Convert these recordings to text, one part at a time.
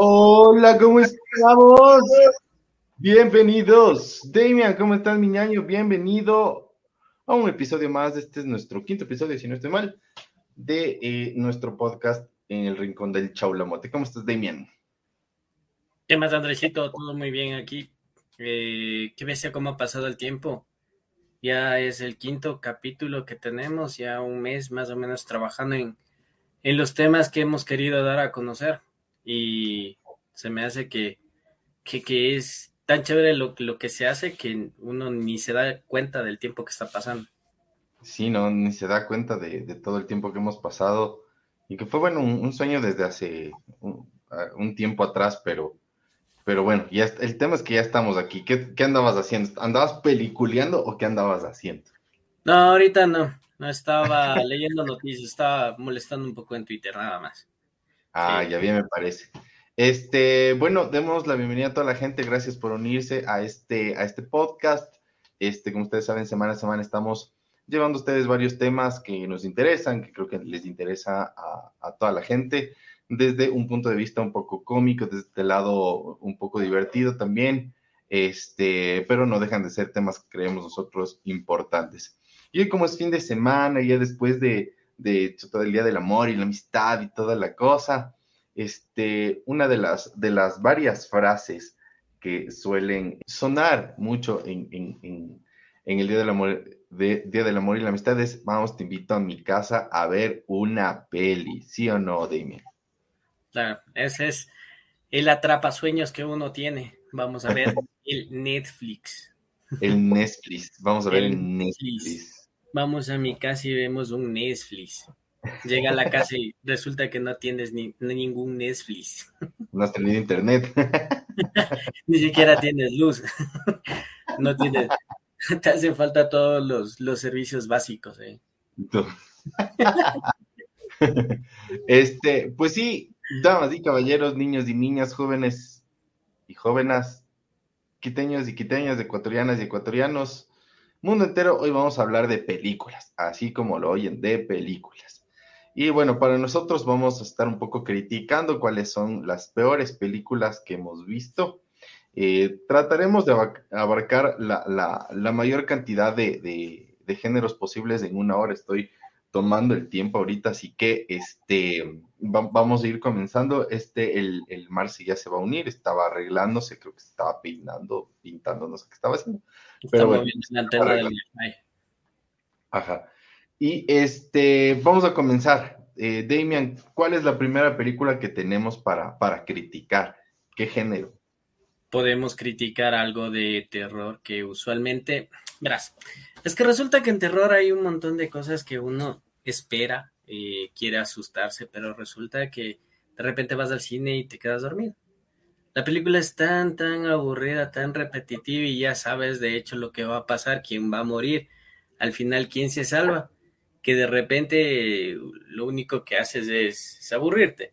Hola, ¿cómo estamos? Bienvenidos. Damian, ¿cómo estás, mi ñaño? Bienvenido a un episodio más. Este es nuestro quinto episodio, si no estoy mal, de eh, nuestro podcast en el Rincón del Chaulamote. ¿Cómo estás, Damian? ¿Qué más, Andresito? Todo muy bien aquí. Eh, qué bestia cómo ha pasado el tiempo. Ya es el quinto capítulo que tenemos, ya un mes más o menos trabajando en, en los temas que hemos querido dar a conocer y se me hace que, que, es tan chévere lo, lo, que se hace que uno ni se da cuenta del tiempo que está pasando. Sí, no, ni se da cuenta de, todo el tiempo que hemos pasado y que fue, bueno, un, sueño desde hace un, tiempo atrás, pero, pero bueno, ya el tema es que ya estamos aquí. ¿Qué, ¿Qué andabas haciendo? ¿Andabas peliculeando o qué andabas haciendo? No, ahorita no. No estaba leyendo noticias, estaba molestando un poco en Twitter, nada más. Ah, ya bien me parece. Este, bueno, demos la bienvenida a toda la gente. Gracias por unirse a este, a este podcast. Este, como ustedes saben, semana a semana estamos llevando a ustedes varios temas que nos interesan, que creo que les interesa a, toda la gente, desde un punto de vista un poco cómico, desde este lado un poco divertido también, este, pero no dejan de ser temas que creemos nosotros importantes. Y hoy como es fin de semana, ya después de, de todo el Día del Amor y la Amistad y toda la cosa, este, una de las, de las varias frases que suelen sonar mucho en, el Día del Amor, de, Día del Amor y la Amistad es, vamos, te invito a mi casa a ver una peli, ¿sí o no, Damien? Claro, ese es el atrapasueños que uno tiene. Vamos a ver el Netflix. El Netflix, vamos a ver el, Netflix vamos a mi casa y vemos un Netflix. Llega a la casa y resulta que no tienes ni, ningún Netflix. No has tenido internet. ni siquiera tienes luz. no tienes. Te hacen falta todos los, los servicios básicos. ¿eh? este, pues sí, damas y caballeros, niños y niñas, jóvenes y jóvenes, quiteños y quiteñas, ecuatorianas y ecuatorianos, mundo entero, hoy vamos a hablar de películas, así como lo oyen, de películas. Y bueno, para nosotros vamos a estar un poco criticando cuáles son las peores películas que hemos visto. Eh, trataremos de abarcar la, mayor cantidad de, géneros posibles en una hora. Estoy tomando el tiempo ahorita, así que este, vamos a ir comenzando. Este, el, el Marci ya se va a unir, estaba arreglándose, creo que estaba peinando, pintando, no sé qué estaba haciendo. Pero bueno, Ajá. Y este, vamos a comenzar. Eh, Damian, ¿cuál es la primera película que tenemos para, para criticar? ¿Qué género? Podemos criticar algo de terror que usualmente, verás, es que resulta que en terror hay un montón de cosas que uno espera, eh, quiere asustarse, pero resulta que de repente vas al cine y te quedas dormido. La película es tan, tan aburrida, tan repetitiva y ya sabes de hecho lo que va a pasar, quién va a morir, al final quién se salva, que de repente lo único que haces es, aburrirte.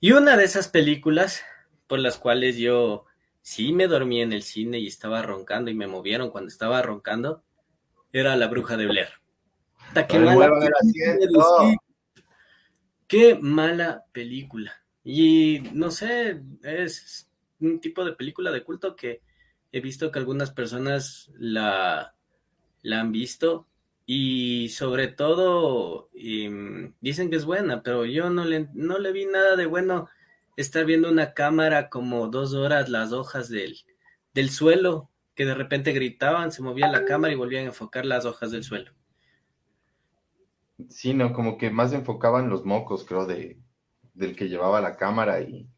Y una de esas películas por las cuales yo sí me dormí en el cine y estaba roncando y me movieron cuando estaba roncando, era La Bruja de Blair. qué mala película. Y no sé, es un tipo de película de culto que he visto que algunas personas la, la han visto y sobre todo em, dicen que es buena, pero yo no le, no le vi nada de bueno estar viendo una cámara como dos horas las hojas del, del suelo, que de repente gritaban, se movía la cámara y volvían a enfocar las hojas del suelo. Sí, no, como que más enfocaban los mocos, creo, de, del que llevaba la cámara y,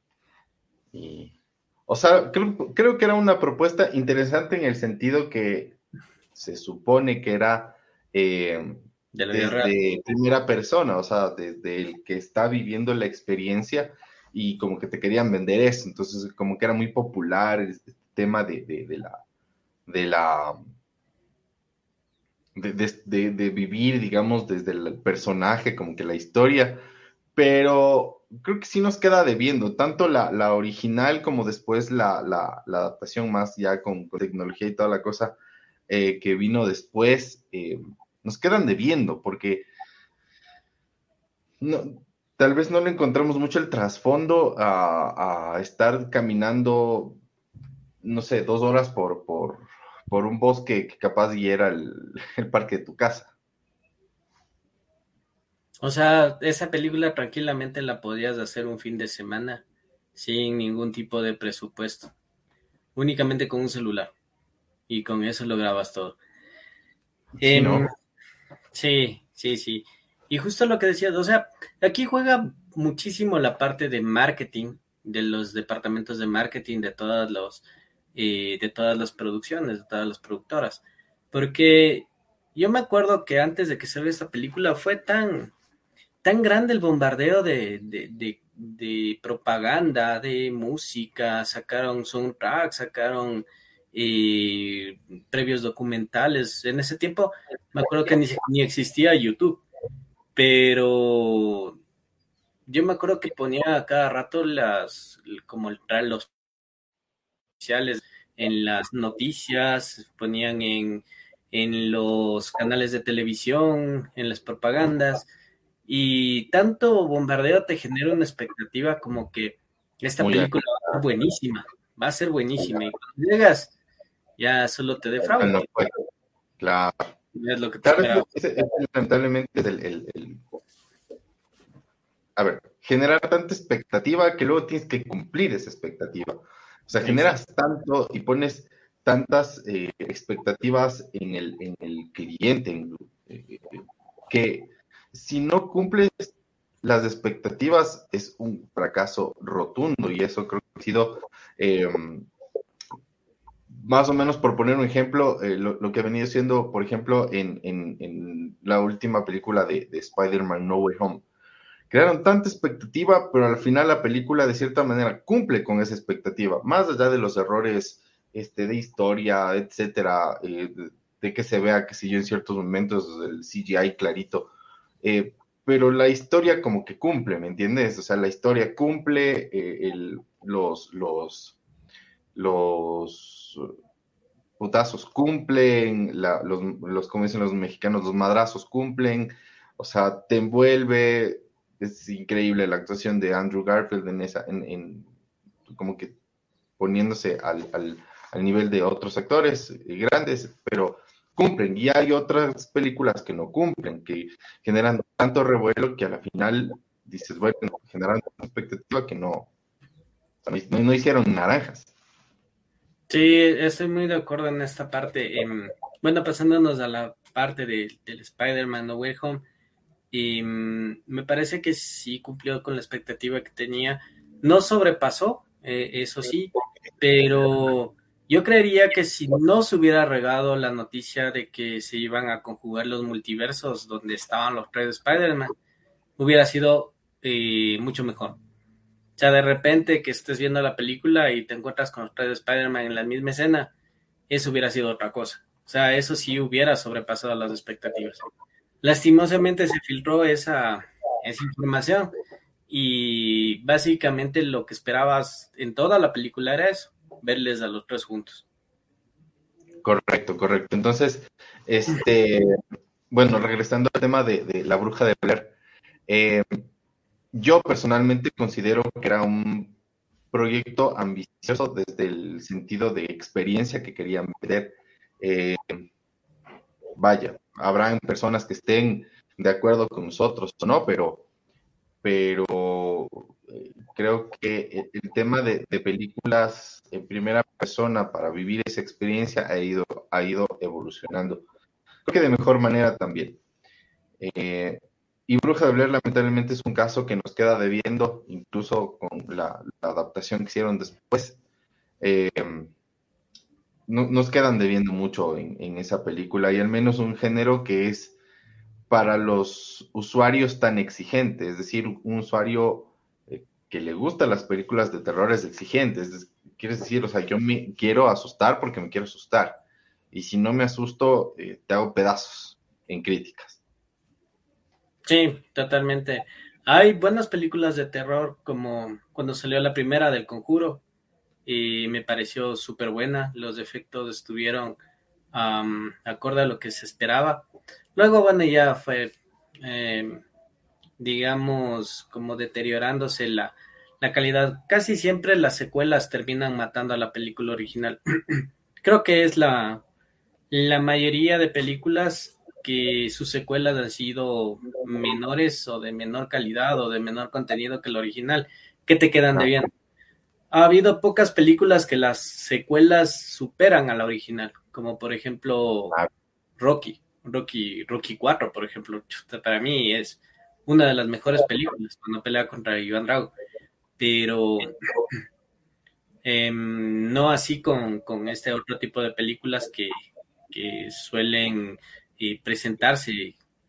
o sea, creo, que era una propuesta interesante en el sentido que se supone que era eh, desde primera persona, o sea, desde el que está viviendo la experiencia y como que te querían vender eso. Entonces, como que era muy popular este tema de, de la de la de, de, vivir, digamos, desde el personaje, como que la historia, pero creo que sí nos queda debiendo, tanto la, original como después la, adaptación más ya con, tecnología y toda la cosa eh, que vino después, eh, nos quedan debiendo, porque no, tal vez no le encontramos mucho el trasfondo a, estar caminando, no sé, dos horas por, por, por un bosque que capaz hiera el, el parque de tu casa. O sea, esa película tranquilamente la podías hacer un fin de semana sin ningún tipo de presupuesto, únicamente con un celular y con eso lo grabas todo. Sí, em, sí, sí, sí. Y justo lo que decías, o sea, aquí juega muchísimo la parte de marketing de los departamentos de marketing de todas los eh, de todas las producciones, de todas las productoras, porque yo me acuerdo que antes de que vea esta película fue tan tan grande el bombardeo de, de, de, propaganda, de música, sacaron soundtrack, sacaron eh, previos documentales. En ese tiempo me acuerdo que ni, ni existía YouTube pero yo me acuerdo que ponía a cada rato las, como los oficiales en las noticias, ponían en, en los canales de televisión, en las propagandas, y tanto bombardeo te genera una expectativa como que esta película va a ser buenísima, va a ser buenísima, y cuando llegas, ya solo te defrauda. Claro. Es lo que lamentablemente es el, A ver, generar tanta expectativa que luego tienes que cumplir esa expectativa. O sea, generas tanto y pones tantas eh, expectativas en el, en el cliente eh, que si no cumples las expectativas es un fracaso rotundo y eso creo que ha sido em, más o menos por poner un ejemplo, eh, lo, que ha venido siendo, por ejemplo, en, la última película de, Spider-Man No Way Home. Crearon tanta expectativa, pero al final la película de cierta manera cumple con esa expectativa, más allá de los errores este, de historia, etcétera, eh, de, que se vea, que si yo en ciertos momentos el CGI clarito, eh, pero la historia como que cumple, ¿me entiendes? O sea, la historia cumple, los, los, los putazos cumplen, los, los, como dicen los mexicanos, los madrazos cumplen, o sea, te envuelve, es increíble la actuación de Andrew Garfield en esa, en, como que poniéndose al, al, nivel de otros actores grandes, pero cumplen. Y hay otras películas que no cumplen, que generan tanto revuelo que a la final dices, bueno, generan una expectativa que no, no hicieron naranjas. Sí, estoy muy de acuerdo en esta parte. Em, bueno, pasándonos a la parte del Spider-Man No Way Home, y mm, me parece que sí cumplió con la expectativa que tenía. No sobrepasó, eh, eso sí, pero yo creería que si no se hubiera regado la noticia de que se iban a conjugar los multiversos donde estaban los tres Spider-Man, hubiera sido eh, mucho mejor. O sea, de repente que estés viendo la película y te encuentras con los tres de Spider-Man en la misma escena, eso hubiera sido otra cosa. O sea, eso sí hubiera sobrepasado las expectativas. Lastimosamente se filtró esa, esa información y básicamente lo que esperabas en toda la película era eso, verles a los tres juntos. Correcto, correcto. Entonces, este, bueno, regresando al tema de, la bruja de Blair, eh, yo personalmente considero que era un proyecto ambicioso desde el sentido de experiencia que querían ver. Eh, vaya, habrán personas que estén de acuerdo con nosotros o no, pero, pero eh, creo que el tema de, películas en primera persona para vivir esa experiencia ha ido, ha ido evolucionando. Creo que de mejor manera también. Eh, y Bruja de Blair lamentablemente es un caso que nos queda debiendo, incluso con la, adaptación que hicieron después. Eh, nos quedan debiendo mucho en, esa película y al menos un género que es para los usuarios tan exigentes, es decir, un usuario eh, que le gusta las películas de terror es exigente, es, quieres decir, o sea, yo me quiero asustar porque me quiero asustar y si no me asusto, eh, te hago pedazos en críticas. Sí, totalmente. Hay buenas películas de terror como cuando salió la primera del Conjuro y me pareció súper buena. Los efectos estuvieron acorde a lo que se esperaba. Luego, bueno, ya fue, em, digamos, como deteriorándose la, la calidad. Casi siempre las secuelas terminan matando a la película original. Creo que es la, la mayoría de películas que sus secuelas han sido menores o de menor calidad o de menor contenido que el original, que te quedan de bien. Ha habido pocas películas que las secuelas superan a la original, como por ejemplo Rocky, Rocky, Rocky 4, por ejemplo, para mí es una de las mejores películas cuando pelea contra Iván Drago pero em, no así con, este otro tipo de películas que, suelen eh, presentarse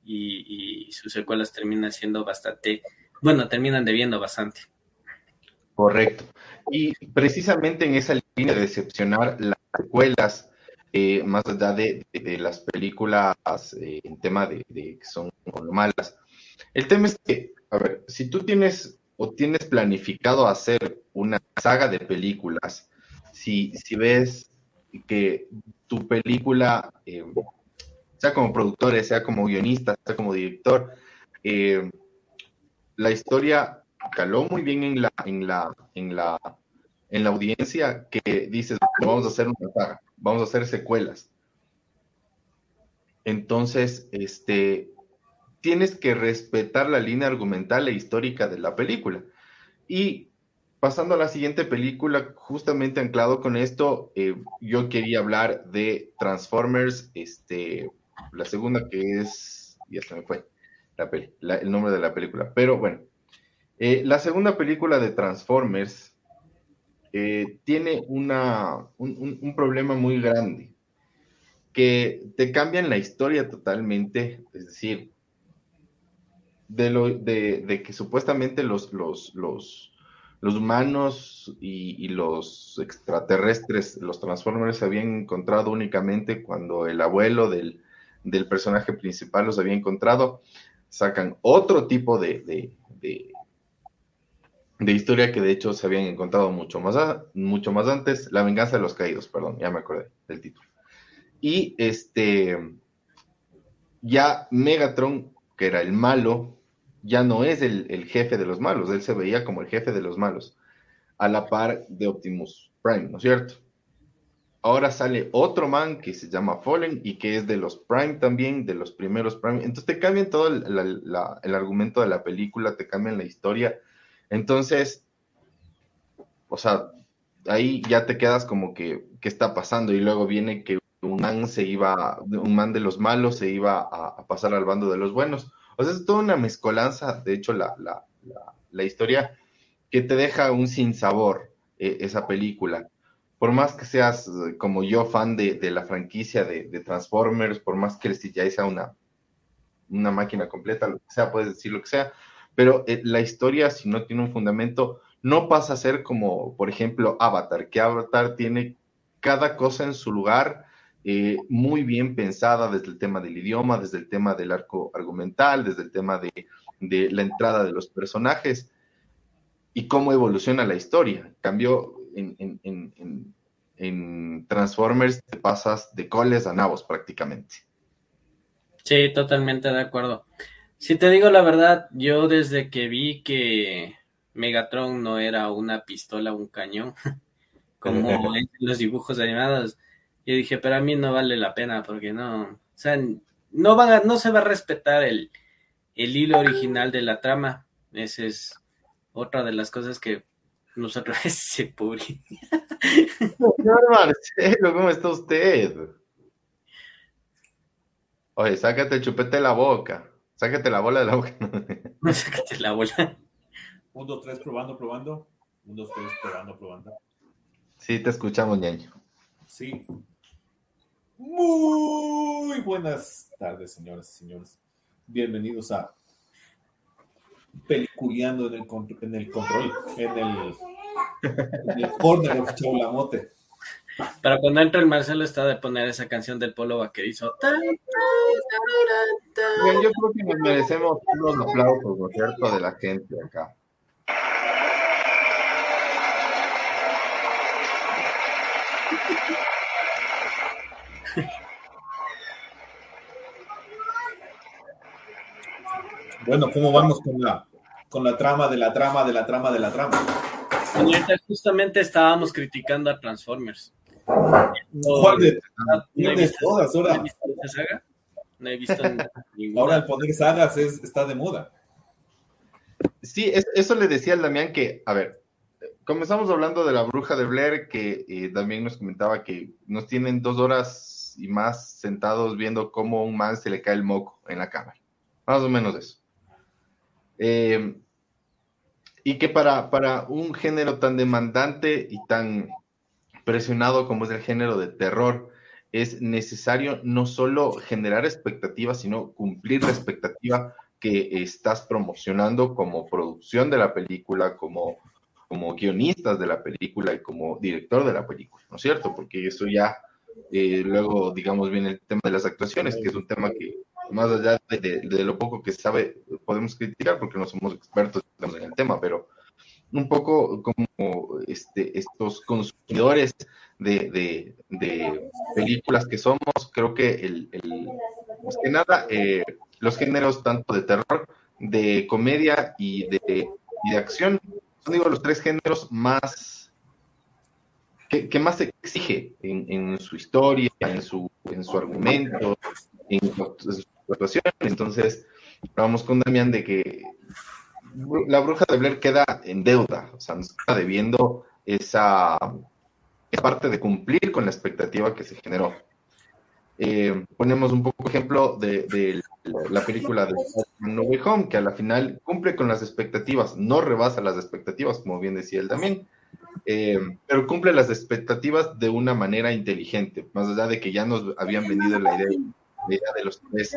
y, sus secuelas terminan siendo bastante, bueno, terminan debiendo bastante. Correcto. Y precisamente en esa línea de decepcionar las secuelas, eh, más allá de, las películas eh, en tema de, de, que son malas, el tema es que, a ver, si tú tienes o tienes planificado hacer una saga de películas, si, si ves que tu película, eh, sea como productor, sea como guionista, sea como director, eh, la historia caló muy bien en la, en la, en la, en la audiencia que dices, vamos a hacer una saga, vamos a hacer secuelas. Entonces, este, tienes que respetar la línea argumental e histórica de la película. Y pasando a la siguiente película, justamente anclado con esto, eh, yo quería hablar de Transformers, este, la segunda que es, ya se me fue el nombre de la película, pero bueno, eh, la segunda película de Transformers eh, tiene una, un problema muy grande, que te cambian la historia totalmente, es decir, de, lo, de, que supuestamente los, los, los, humanos y, los extraterrestres, los Transformers, se habían encontrado únicamente cuando el abuelo del, personaje principal los había encontrado. Sacan otro tipo de, de, de, historia que de hecho se habían encontrado mucho más, mucho más antes. La venganza de los caídos, perdón, ya me acordé del título. Y este, ya Megatron, que era el malo, ya no es el, jefe de los malos, él se veía como el jefe de los malos, a la par de Optimus Prime, ¿no es cierto? Ahora sale otro man que se llama Fallen y que es de los Prime también, de los primeros Prime. Entonces te cambian todo el, argumento de la película, te cambian la historia. Entonces, o sea, ahí ya te quedas como que, ¿qué está pasando? Y luego viene que un man se iba, un man de los malos se iba a pasar al bando de los buenos. O es toda una mezcolanza, de hecho, la, historia que te deja un sinsabor eh, esa película. Por más que seas eh, como yo fan de, la franquicia de, Transformers, por más que el CGI sea una, una máquina completa, lo que sea, puedes decir lo que sea, pero eh, la historia, si no tiene un fundamento, no pasa a ser como, por ejemplo, Avatar, que Avatar tiene cada cosa en su lugar, eh, muy bien pensada desde el tema del idioma, desde el tema del arco argumental, desde el tema de, la entrada de los personajes y cómo evoluciona la historia. Cambio en, Transformers te pasas de coles a nabos prácticamente. Sí, totalmente de acuerdo. Si te digo la verdad, yo desde que vi que Megatron no era una pistola, un cañón, como en los dibujos animados, y dije, pero a mí no vale la pena porque no, o sea, no, van no se va a respetar el, hilo original de la trama. Esa es otra de las cosas que nosotros se puri. Señor Marcelo, ¿cómo está usted? Oye, sácate el chupete de la boca. Sácate la bola de la boca. sácate la bola. Un, dos, tres, probando, probando. Un, dos, tres, probando, probando. Sí, te escuchamos, ñaño. Sí, muy buenas tardes, señoras y señores. Bienvenidos a Peliculeando en el, en el control, en el, en el corner of Chaulamote. Para cuando entra el Marcelo está de poner esa canción del polo vaquerizo. Yo creo que nos merecemos unos aplausos, ¿no es cierto?, de la gente acá. Bueno, ¿cómo vamos con la, con la trama de la trama de la trama de la trama? Justamente estábamos criticando a Transformers. ¿Cuál de, No he de visto- todas? ¿No he Ahora, visto esa saga? No he visto ninguna. ahora el poner sagas es, está de moda. Sí, es- eso le decía al Damián que, a ver, comenzamos hablando de la bruja de Blair, que eh, también nos comentaba que nos tienen dos horas y más sentados viendo cómo un man se le cae el moco en la cámara. Más o menos eso. Eh, y que para, para un género tan demandante y tan presionado como es el género de terror, es necesario no solo generar expectativas, sino cumplir la expectativa que estás promocionando como producción de la película, como, como guionistas de la película y como director de la película, ¿no es cierto? Porque eso ya, eh, luego, digamos, viene el tema de las actuaciones, que es un tema que, más allá de, lo poco que sabe, podemos criticar porque no somos expertos en el tema, pero un poco como este, estos consumidores de, de- de películas que somos, creo que el, el- más que nada, eh, los géneros tanto de terror, de comedia y de, y de acción, son digo los tres géneros más que, que más exige en, su historia, en su, en su argumento, en su, en su actuación. Entonces, vamos con Damián de que la bruja de Blair queda en deuda, o sea, nos está debiendo esa, parte de cumplir con la expectativa que se generó. Eh, ponemos un poco ejemplo de, la película de No Way Home, que a la final cumple con las expectativas, no rebasa las expectativas, como bien decía él también, eh, pero cumple las expectativas de una manera inteligente, más allá de que ya nos habían vendido la idea, la idea de los tres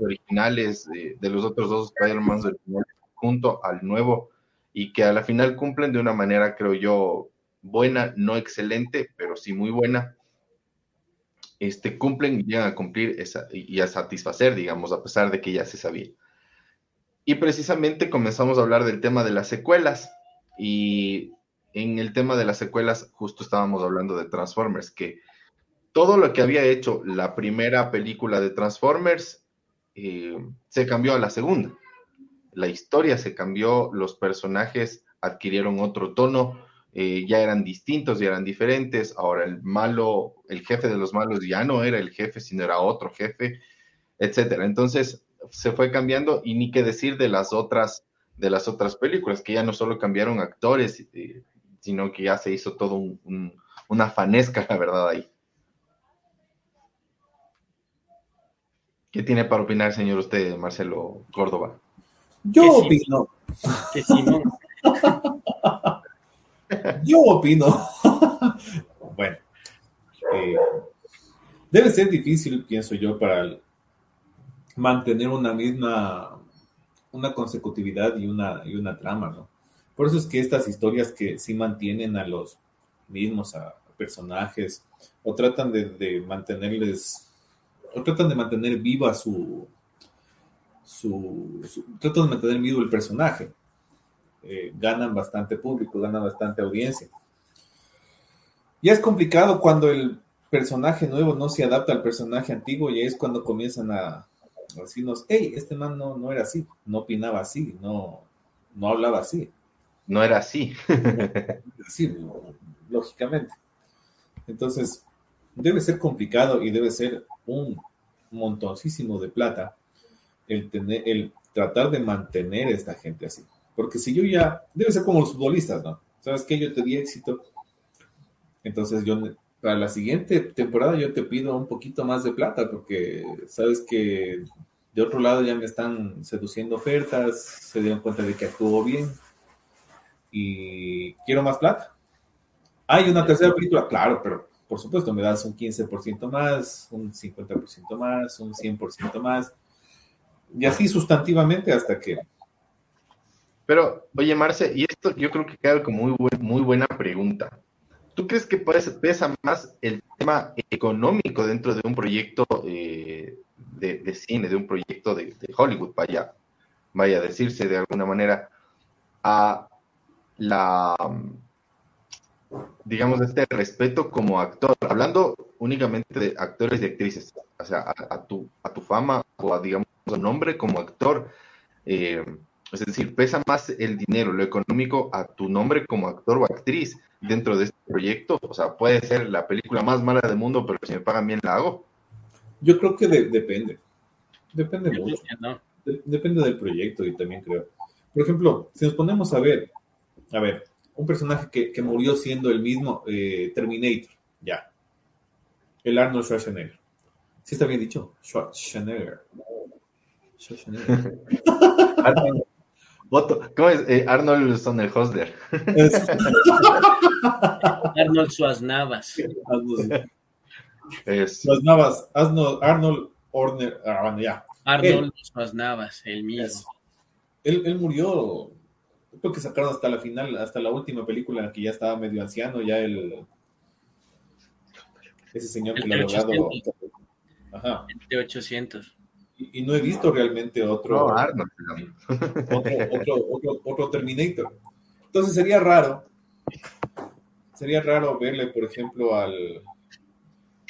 originales, eh, de los otros dos Spider-Man originales junto al nuevo, y que a la final cumplen de una manera, creo yo, buena, no excelente, pero sí muy buena este, cumplen y llegan a cumplir y a satisfacer, digamos, a pesar de que ya se sabía. Y precisamente comenzamos a hablar del tema de las secuelas. Y en el tema de las secuelas, justo estábamos hablando de Transformers, que todo lo que había hecho la primera película de Transformers eh, se cambió a la segunda. La historia se cambió, los personajes adquirieron otro tono, eh, ya eran distintos, ya eran diferentes. Ahora el malo, el jefe de los malos ya no era el jefe, sino era otro jefe, etcétera. Entonces se fue cambiando y ni qué decir de las otras de las otras películas que ya no solo cambiaron actores, sino que ya se hizo todo un, un, una fanesca, la verdad ahí. ¿Qué tiene para opinar, señor usted, Marcelo Córdoba? Yo Que sí. opino, yo opino. bueno, eh, debe ser difícil, pienso yo, para el- mantener una misma, una consecutividad y una, y una trama, ¿no? Por eso es que estas historias que sí mantienen a los mismos, a personajes, o tratan de, mantenerles, o tratan de mantener viva su, su, tratan de mantener vivo el personaje. Eh, ganan bastante público, ganan bastante audiencia. Ya es complicado cuando el personaje nuevo no se adapta al personaje antiguo y ahí es cuando comienzan a decirnos, hey, este man no, no era así, no opinaba así, no, no hablaba así. No era así. Sí, lógicamente. Entonces, debe ser complicado y debe ser un montoncísimo de plata el, tener, el tratar de mantener a esta gente así. Porque si yo ya, debe ser como los futbolistas, ¿no? ¿Sabes qué? Yo te di éxito. Entonces yo, para la siguiente temporada yo te pido un poquito más de plata porque sabes que de otro lado ya me están seduciendo ofertas, se dieron cuenta de que actuó bien y quiero más plata. Hay una tercera película, claro, pero por supuesto me das un 15% más, un 50% más, un 100% más, y así sustantivamente hasta que... Pero, oye, Marce, y esto yo creo que queda como muy, buen- muy buena pregunta. ¿Tú crees que pesa más el tema económico dentro de un proyecto eh, de, de cine, de un proyecto de, Hollywood, vaya, vaya a decirse de alguna manera, a la, digamos, este respeto como actor, hablando únicamente de actores y actrices, o sea, a, tu, a tu fama o a, digamos, nombre como actor. Eh, es decir, pesa más el dinero, lo económico, a tu nombre como actor o actriz dentro de este proyecto. O sea, puede ser la película más mala del mundo, pero si me pagan bien la hago. Yo creo que depende. Depende mucho. depende del proyecto y también creo. Por ejemplo, si nos ponemos a ver, a ver, un personaje que, murió siendo el mismo eh, Terminator, ya. El Arnold Schwarzenegger. ¿Sí está bien dicho? Schwarzenegger. Schwarzenegger. ¿Cómo es? Eh, Arnold Sonnenhosler. Arnold Suaznavas. Suaznavas. Arnold, Arnold Orner. Ah, ya. Arnold Suaznavas, el mismo. Él, él, murió. Creo que sacaron hasta la final, hasta la última película en la que ya estaba medio anciano, ya el. Ese señor que lo ha logrado. Ajá. De 800 y, no he visto realmente otro, otro, Terminator. Entonces sería raro, sería raro verle, por ejemplo, al,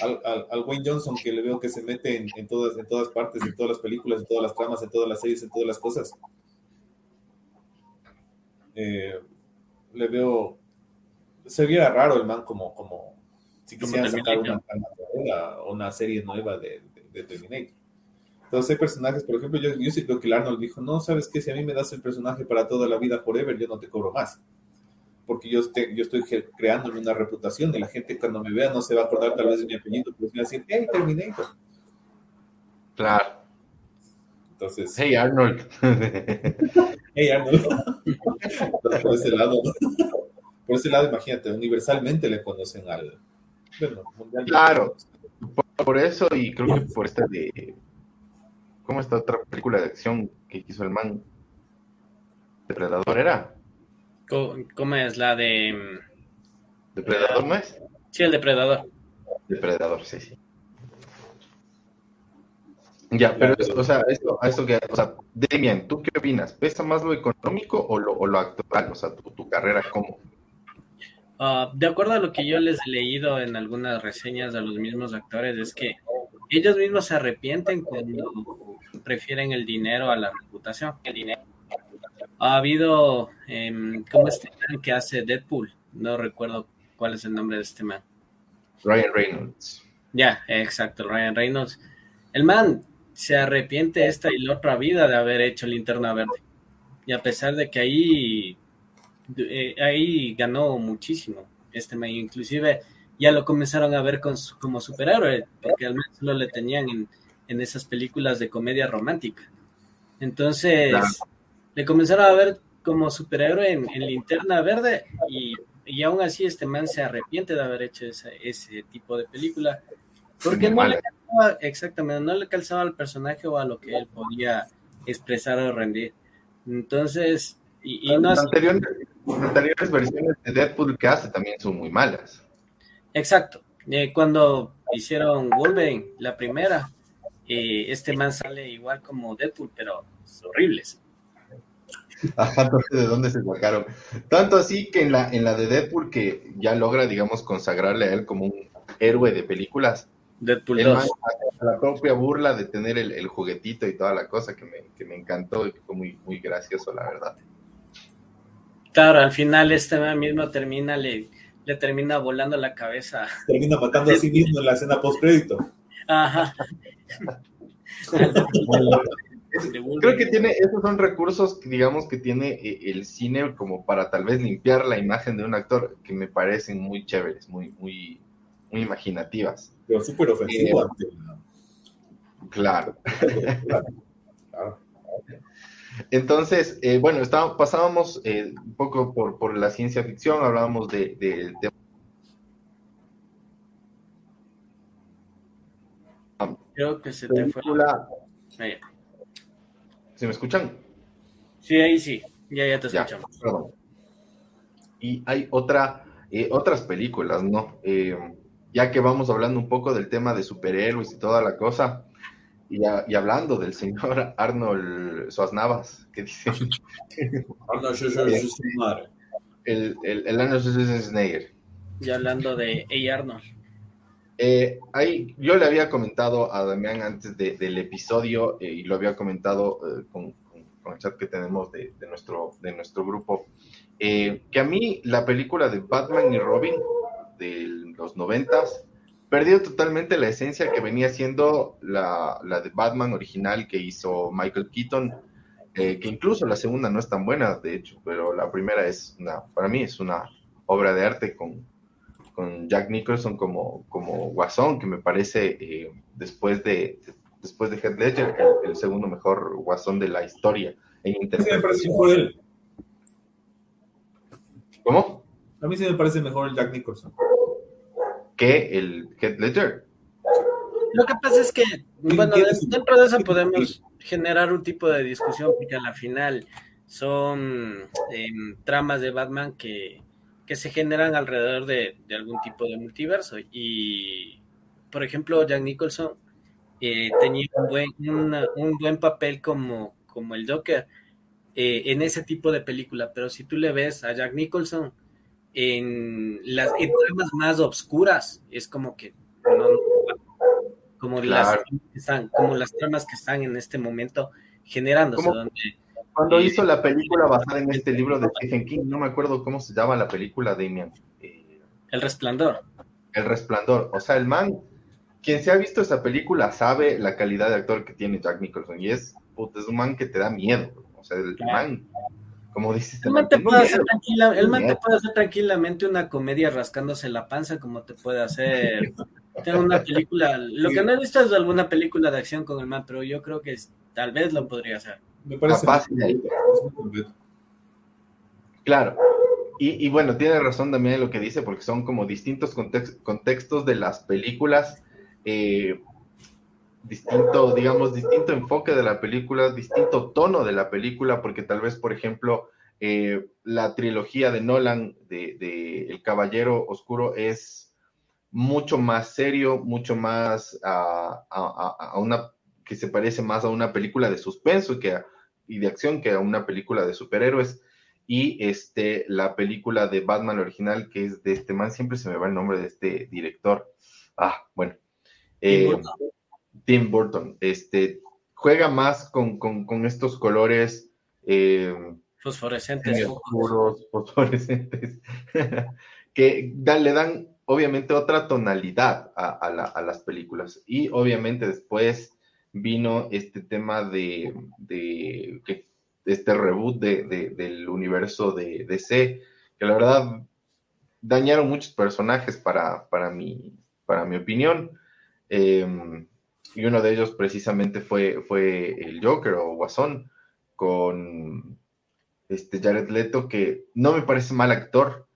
al, Wayne Johnson que le veo que se mete en, todas, en todas partes, en todas las películas, en todas las tramas, en todas las series, en todas las cosas. Eh, le veo, se viera raro el man como, como si quisiera sacar una, una, serie nueva de, de Terminator. Entonces hay personajes, por ejemplo, yo, yo sí creo que el Arnold dijo, no, ¿sabes qué? Si a mí me das el personaje para toda la vida, forever, yo no te cobro más. Porque yo, yo estoy creándome una reputación y la gente cuando me vea no se va a acordar tal vez de mi apellido, pero va a decir, hey, Terminator. Claro. Entonces. Hey, Arnold. hey, Arnold. por ese lado, por ese lado, imagínate, universalmente le conocen al. Bueno, Claro. por eso, y creo que por este de ¿Cómo está otra película de acción que hizo el man? ¿Depredador era? ¿Cómo, es la de. Mm, ¿Depredador no es? Sí, el Depredador. Depredador, sí, sí. Ya, pero, o sea, esto, esto que, o sea, Demian, ¿tú qué opinas? ¿Pesa más lo económico o lo, o lo actual? O sea, tu, carrera, ¿cómo? Ah, de acuerdo a lo que yo les he leído en algunas reseñas de los mismos actores, es que ellos mismos se arrepienten cuando prefieren el dinero a la reputación. El dinero. Ha habido, eh, ¿cómo este man que hace Deadpool? No recuerdo cuál es el nombre de este man. Ryan Reynolds. Ya, exacto, Ryan Reynolds. El man se arrepiente esta y la otra vida de haber hecho Linterna Verde. Y a pesar de que ahí, eh, ahí ganó muchísimo este man, inclusive ya lo comenzaron a ver como superhéroe, porque al menos solo le tenían en, esas películas de comedia romántica. Entonces, le comenzaron a ver como superhéroe en, Linterna Verde y, y, aún así este man se arrepiente de haber hecho ese, tipo de película, porque no le calzaba, exactamente, no le calzaba al personaje o a lo que él podía expresar o rendir. Entonces, y, no las anteriores versiones de Deadpool que hace también son muy malas. Exacto. Eh, cuando hicieron Wolverine, la primera, eh, este man sale igual como Deadpool, pero horribles. Ajá, de dónde se sacaron. Tanto así que en la, en la de Deadpool, que ya logra, digamos, consagrarle a él como un héroe de películas. Deadpool 2. la propia burla de tener el, juguetito y toda la cosa que me, que me encantó y que fue muy, muy gracioso, la verdad. Claro, al final este man mismo termina, le, le termina volando la cabeza. Termina matando a sí mismo en la escena post-crédito. Ajá. Creo que tiene, esos son recursos, digamos, que tiene eh, el cine como para tal vez limpiar la imagen de un actor que me parecen muy chéveres, muy, muy, muy imaginativas. Pero súper ofensivo. Eh, claro. Entonces, eh, bueno, pasábamos eh, un poco por, la ciencia ficción, hablábamos de, Creo que se te fue. ¿Se me escuchan? Sí, ahí sí, ya, ya te escuchamos. Y hay otra, eh, otras películas, ¿no? ya que vamos hablando un poco del tema de superhéroes y toda la cosa, y, hablando del señor Arnold Schwarzenegger, que dice... Arnold Schwarzenegger. El, el, el Arnold Schwarzenegger. Y hablando de A. Arnold. Eh, ahí, yo le había comentado a Damián antes del episodio eh, y lo había comentado eh, con, el chat que tenemos de, de nuestro, de nuestro grupo, que a mí la película de Batman y Robin de los noventas perdió totalmente la esencia que venía siendo la, la de Batman original que hizo Michael Keaton, que incluso la segunda no es tan buena, de hecho, pero la primera es una, para mí es una obra de arte con, con Jack Nicholson como, como Guasón, que me parece eh, después de después de Heath Ledger el, segundo mejor Guasón de la historia en. Sí, él. ¿Cómo? A mí sí me parece mejor el Jack Nicholson. ¿Que el Heath Ledger? Lo que pasa es que, bueno, dentro de eso podemos generar un tipo de discusión, porque a la final son em, tramas de Batman que que se generan alrededor de, algún tipo de multiverso. Y, por ejemplo, Jack Nicholson eh, tenía un buen, un buen papel como, como el Joker eh, en ese tipo de película, pero si tú le ves a Jack Nicholson en las tramas más obscuras, es como que como, las, como las tramas que están en este momento generándose, donde cuando hizo la película basada en este libro de Stephen King, no me acuerdo cómo se llama la película, Damian. Eh, el Resplandor. El Resplandor. O sea, el man, quien se ha visto esa película sabe la calidad de actor que tiene Jack Nicholson. Y es, es un man que te da miedo. O sea, el man, como dices, el man te puede hacer tranquila, el man te puede hacer tranquilamente una comedia rascándose la panza, como te puede hacer. Tengo una película, lo que no he visto es alguna película de acción con el man, pero yo creo que tal vez lo podría hacer. Me parece Claro. Y, bueno, tiene razón también en lo que dice, porque son como distintos contextos de las películas, eh, distinto, digamos, distinto enfoque de la película, distinto tono de la película, porque tal vez, por ejemplo, eh, la trilogía de Nolan de, El Caballero Oscuro es mucho más serio, mucho más a una que se parece más a una película de suspenso que y de acción que a una película de superhéroes. Y este, la película de Batman original, que es de este man, siempre se me va el nombre de este director. Ah, bueno. Tim, eh, Burton. Este, juega más con, estos colores. Eh, fosforescentes. Oscuros, fosforescentes. que le dan, obviamente, otra tonalidad a, a las películas. Y obviamente después vino este tema de, de, este reboot de, del universo de DC, que la verdad dañaron muchos personajes para, para, mi, para mi opinión. Em, y uno de ellos precisamente fue, fue el Joker o Guasón con este Jared Leto, que no me parece mal actor,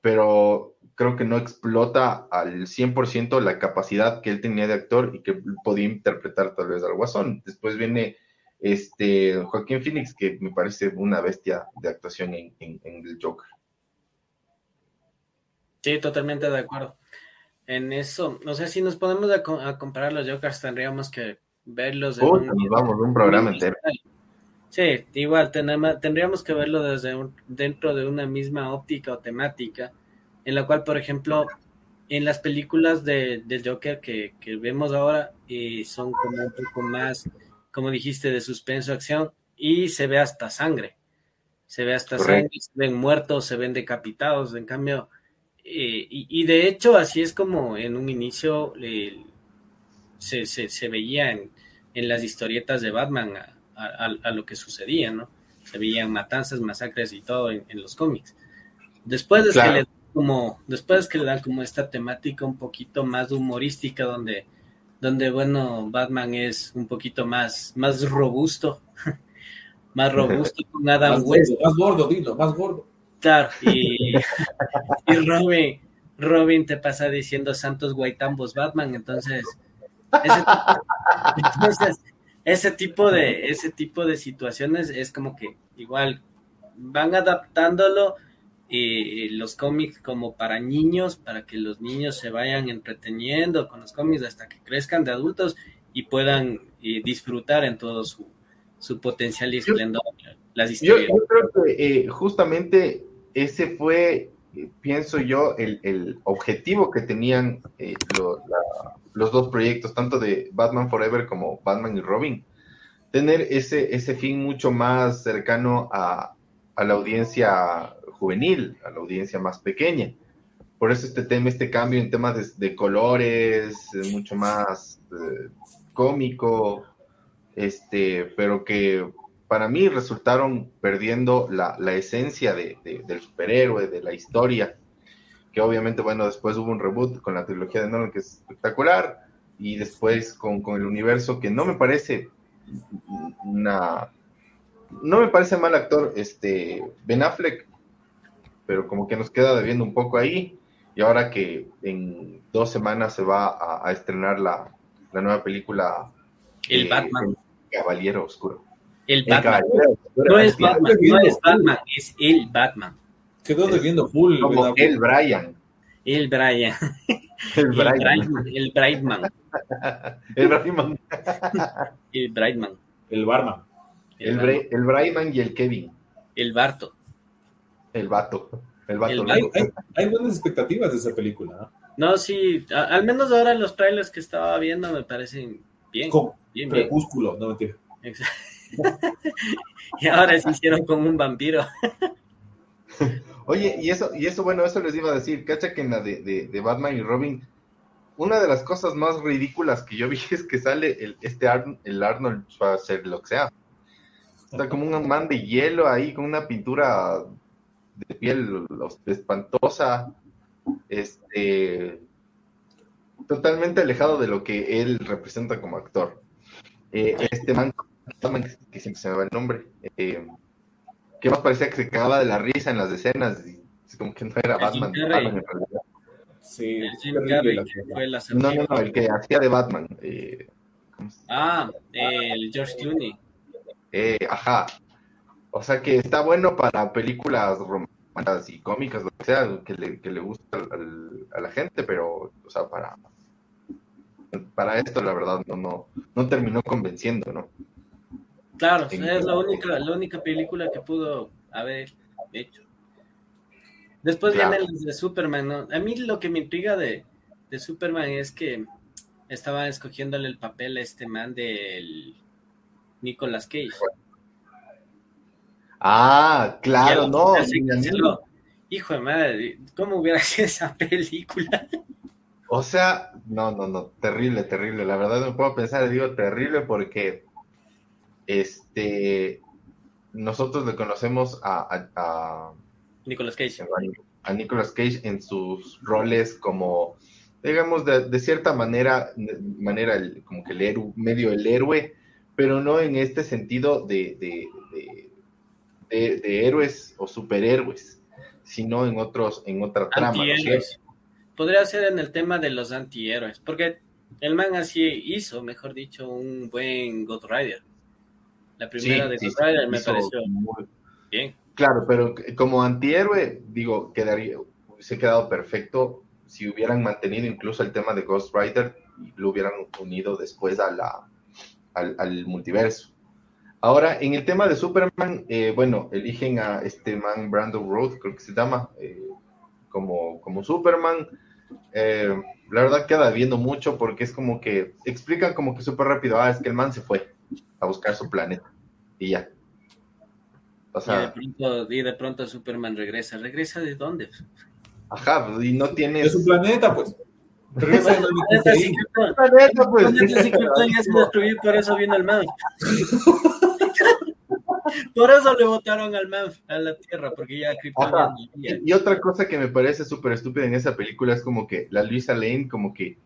pero creo que no explota al 100% la capacidad que él tenía de actor y que podía interpretar tal vez al Guasón. Después viene este Joaquín Phoenix, que me parece una bestia de actuación en, el Joker. Sí, totalmente de acuerdo. En eso, no sé si nos ponemos a, comparar los Jokers, tendríamos que verlos. De un, nos vamos un programa entero. Sí, igual tendríamos que verlo desde dentro de una misma óptica o temática en la cual, por ejemplo, en las películas de, del Joker que, vemos ahora eh, son como un poco más, como dijiste, de suspenso, acción, y se ve hasta sangre. Se ve hasta sangre, se ven muertos, se ven decapitados, en cambio, eh, y, de hecho así es como en un inicio eh, se, se, veía en, en, las historietas de Batman a, lo que sucedía, ¿no? Se veían matanzas, masacres y todo en, los cómics. Después de que le como, después que le dan como esta temática un poquito más humorística, donde, donde bueno, Batman es un poquito más, más robusto, más robusto, nada más, gordo, más gordo, dilo, más gordo. Claro, y, y Robin, Robin te pasa diciendo Santos Guaitambos Batman, entonces, ese, entonces, ese tipo de, ese tipo de situaciones es como que igual van adaptándolo los cómics como para niños, para que los niños se vayan entreteniendo con los cómics hasta que crezcan de adultos y puedan eh, disfrutar en todo su, su potencial y esplendor las historias. Yo, creo que eh, justamente ese fue, pienso yo, el, el, objetivo que tenían eh, los dos proyectos, tanto de Batman Forever como Batman y Robin, tener ese, ese fin mucho más cercano a, a la audiencia juvenil, a la audiencia más pequeña. Por eso este tema, este cambio en temas de, colores, mucho más eh, cómico, este, pero que para mí resultaron perdiendo la, esencia de, del superhéroe, de la historia, que obviamente, bueno, después hubo un reboot con la trilogía de Nolan que es espectacular, y después con, con el universo que no me parece una... No me parece mal actor este Ben Affleck, pero como que nos queda debiendo un poco ahí. Y ahora que en dos semanas se va a, estrenar la, nueva película. El Batman. Caballero Oscuro. El Batman. No, es Batman, no es Batman, es el Batman. Quedó debiendo full. Como el Brian. El Brian. El Brian. El Brightman. El Brightman. El Brightman. El Barman. El, el Brightman y el Kevin. El Barto. El vato. El vato. hay, buenas expectativas de esa película. ¿no? sí, al menos ahora los trailers que estaba viendo me parecen bien. bien, Crepúsculo, no mentira. y ahora se hicieron como un vampiro. Oye, y eso, y eso, bueno, eso les iba a decir, cacha que en la de, de, Batman y Robin, una de las cosas más ridículas que yo vi es que sale el, este el Arnold Schwarzenegger, Está como un man de hielo ahí con una pintura de piel espantosa, este, totalmente alejado de lo que él representa como actor. Eh, este man, que siempre se me va el nombre, eh, que más parecía que se cagaba de la risa en las escenas, y como que no era Batman, Sí, el no, no, no, el que hacía de Batman. Eh, ah, el George Clooney. Eh, ajá, o sea que está bueno para películas románticas y cómicas, lo que sea, que le, que le gusta a la gente, pero, o sea, para, para esto la verdad no, no, no terminó convenciendo, ¿no? Claro, es la única, la única película que pudo haber hecho. Después viene el de Superman, ¿no? A mí lo que me intriga de, de Superman es que estaba escogiéndole el papel a este man del Nicolas Cage. Ah, claro, no. Hijo de madre, ¿cómo hubiera sido esa película? O sea, no, no, no, terrible, terrible. La verdad no puedo pensar, digo terrible porque este nosotros le conocemos a, a, Nicolas Cage. A Nicolas Cage en sus roles como, digamos, de, cierta manera, manera como que el héroe, medio el héroe, pero no en este sentido de de, héroes o superhéroes, sino en otros, en otra trama. Podría ser en el tema de los antihéroes, porque el man así hizo, mejor dicho, un buen God Rider. La primera de God Rider me pareció muy bien. Claro, pero como antihéroe, digo, quedaría, hubiese quedado perfecto si hubieran mantenido incluso el tema de Ghost Rider y lo hubieran unido después a la, al multiverso. Ahora, en el tema de Superman, eh, bueno, eligen a este man Brandon Road, creo que se llama, eh, como, como Superman. Eh, la verdad queda viendo mucho porque es como que explican como que súper rápido, ah, es que el man se fue a buscar su planeta y ya. O sea, y, de pronto, y de pronto Superman regresa. ¿Regresa de dónde? Ajá, y no tiene... De su planeta, pues. Regresa de planeta, pues. ya se destruyó, por eso viene el man. Por eso le votaron al man a la Tierra, porque ya y, y, otra cosa que me parece súper estúpida en esa película es como que la Luisa Lane, como que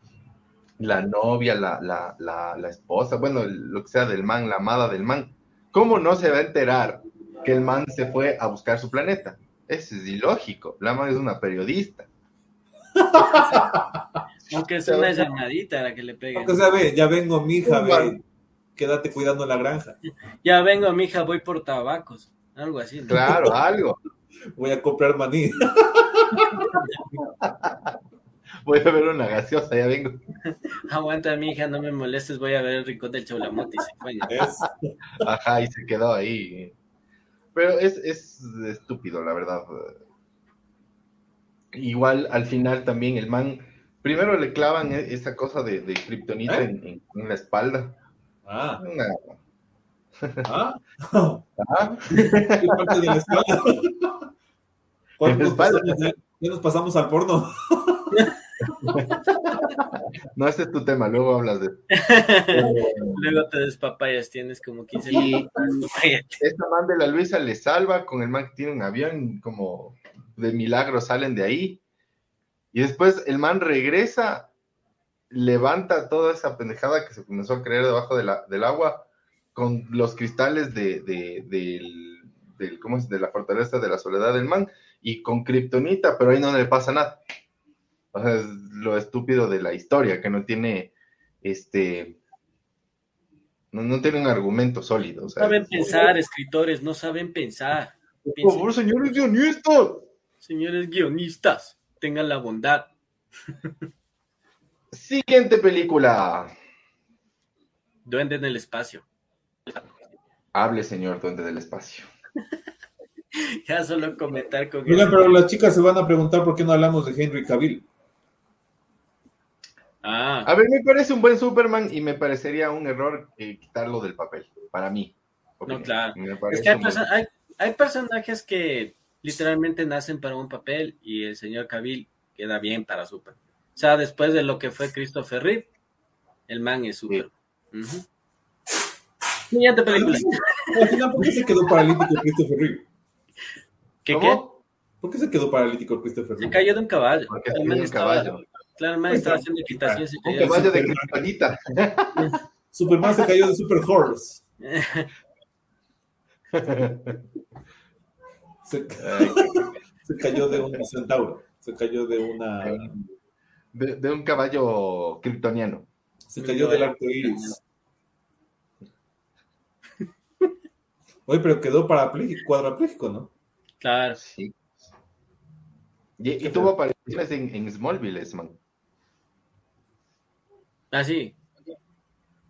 la novia, la, la, la, la esposa, bueno, lo que sea del man, la amada del man, ¿cómo no se va a enterar que el man se fue a buscar su planeta? Eso es ilógico. La man es una periodista. Aunque es una llamadita la que le peguen. Aunque sea, ve, ya vengo, mija, ve quédate cuidando la granja. Ya vengo, mija, voy por tabacos. Algo así. Claro, algo. Voy a comprar maní. voy a ver una gaseosa, ya vengo. Aguanta, mija, no me molestes, voy a ver el rincón del Chaulamote y Ajá, y se quedó ahí. Pero es, es estúpido, la verdad. Igual al final también el man Primero le clavan e- esa cosa de, de kriptonita ¿Eh? en, en- en la espalda. Ah, Una- ah, Ajá. ¿qué parte de la espalda? ¿Cuándo En nos espalda. pasamos, ya, nos pasamos al porno. No, ese es tu tema, luego hablas de Luego te despapayas, tienes como 15 Y- minutos. Esta man de la Luisa le salva con el man que tiene un avión, como de milagro salen de ahí. Y después el man regresa, levanta toda esa pendejada que se comenzó a creer debajo de la- del agua con los cristales de, de- del, del- ¿cómo es? de la fortaleza de la soledad del man y con kriptonita, pero ahí no le pasa nada. O sea, es lo estúpido de la historia, que no tiene este. No, no tiene un argumento sólido. O sea, saben pensar, escritores, no saben pensar. Por favor, señores guionistas. señores guionistas, tengan la bondad. Siguiente película. Duende en el espacio. Hable, señor Duende del Espacio. Ya solo comentar con eso. pero las chicas se van a preguntar por qué no hablamos de Henry Cavill. Ah, A ver, me parece un buen Superman y me parecería un error eh, quitarlo del papel, para mí. opinión. claro. Es que buen- hay- hay personajes que literalmente nacen para un papel y el señor Cavill queda bien para Super. O sea, después de lo que fue Christopher Reeve, el man es Super. Ujú. Siguiente película. Al final, ¿por qué se quedó paralítico Christopher Reeve? ¿Qué, qué? ¿Por qué se quedó paralítico Christopher Se Reeve? cayó de un caballo. Porque El man estaba, caballo. claro, el man estaba haciendo equitación. se Un cayó caballo de criptonita. Superman se cayó de Super Horse. Se, Ay, se cayó de un centauro. Se cayó de una. de, de un caballo kryptoniano. Se cayó del arco iris. Oye, pero quedó parapléjico, cuadrapléjico, ¿no? Claro. Sí. Y, y tuvo apariciones en, en Smallville, man. Así.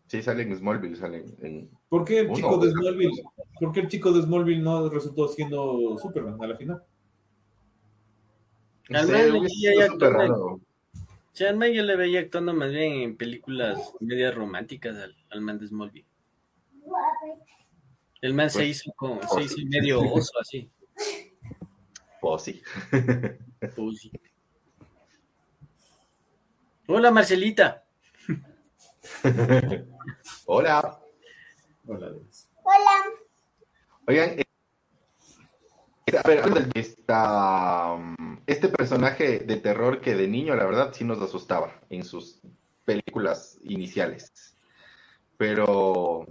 Sí, sale en Smallville, sale en... ¿Por qué el Uno, chico de. Smallville? ¿Por qué el chico de Smallville no resultó siendo Superman a la final? no sé. Sí, al man yo le veía actuando más bien en películas medias románticas al, al man de Smallville. El man se Pues, hizo como, oh, se hizo sí. medio oso así. Pues sí. Pues sí. Hola Marcelita. Hola. Hola, Denise. Oigan, eh, a ver, esta, um, este personaje de terror que de niño, la verdad, sí nos asustaba en sus películas iniciales. Pero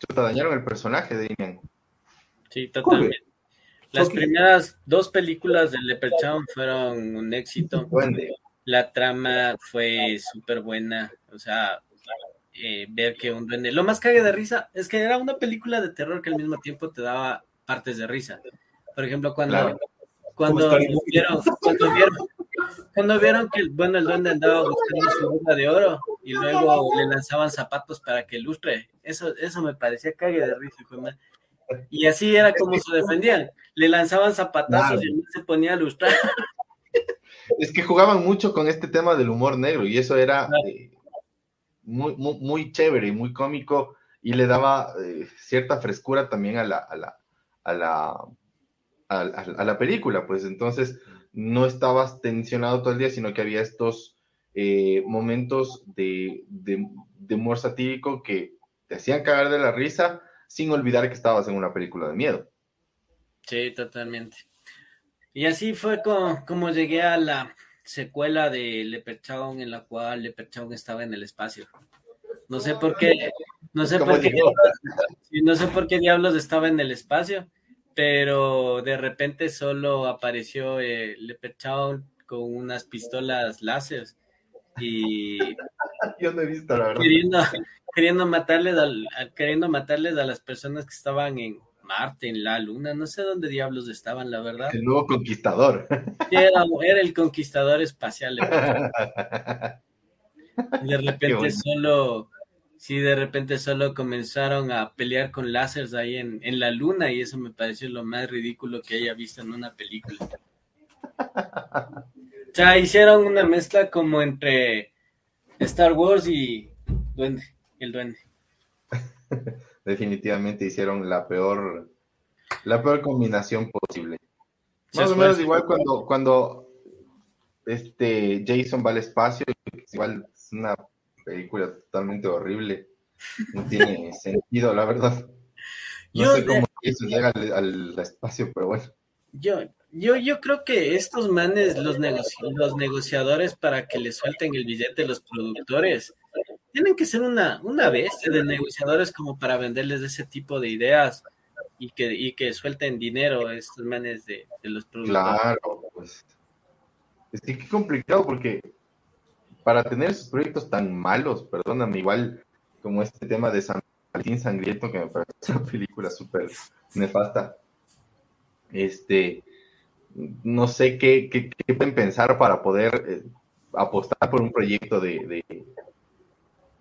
chuta, dañaron el personaje de Damian. Sí, totalmente. Las primeras dos películas de Leprechaun fueron un éxito. Duende. La trama fue súper buena. O sea, eh, ver que un duende. Lo más cague de risa es que era una película de terror que al mismo tiempo te daba partes de risa. Por ejemplo, cuando, Claro. cuando vieron, cuando vieron, cuando vieron que bueno, el duende andaba buscando su de oro y luego le lanzaban zapatos para que lustre. Eso, eso me parecía cague de risa. Y así era como se defendían. Le lanzaban zapatazos Claro. y se ponía a lustrar. Es que jugaban mucho con este tema del humor negro y eso era eh, muy, muy, muy chévere y muy cómico y le daba eh, cierta frescura también a la, a la, a la, a, a- la película, pues entonces no estabas tensionado todo el día, sino que había estos eh, momentos de, de, de satírico que te hacían cagar de la risa sin olvidar que estabas en una película de miedo. Sí, totalmente. Y así fue co- como, llegué a la secuela de Leprechaun en la cual Leprechaun estaba en el espacio. No sé por qué, no sé ¿Cómo por qué, no sé por qué diablos estaba en el espacio, pero de repente solo apareció eh, Leprechaun con unas pistolas láser y Yo no he visto, la verdad. queriendo, queriendo matarles al- a, queriendo matarles a las personas que estaban en Marte, en la Luna, no sé dónde diablos estaban, la verdad. El nuevo conquistador. Era, era el conquistador espacial. Y de repente bueno. solo, sí, de repente solo comenzaron a pelear con láseres ahí en, en la luna y eso me pareció lo más ridículo que haya visto en una película. sea, hicieron una mezcla como entre Star Wars y Duende, el Duende. Definitivamente hicieron la peor, la peor combinación posible. Más o menos igual cuando, cuando este Jason va al espacio, igual es una película totalmente horrible. No tiene sentido, la verdad. No Yo sé cómo Jason llega al, al espacio, pero bueno. Yo, yo, yo creo que estos manes, los, negoci- los negociadores, para que le suelten el billete a los productores, tienen que ser una, una bestia de negociadores como para venderles ese tipo de ideas y que, y que suelten dinero a estos manes de, de los productores. Claro, pues. Es que qué complicado porque para tener esos proyectos tan malos, perdóname, igual como este tema de San Valentín Sangriento, que me parece una película súper nefasta, este, no sé qué, qué, qué pueden pensar para poder eh, apostar por un proyecto de, de,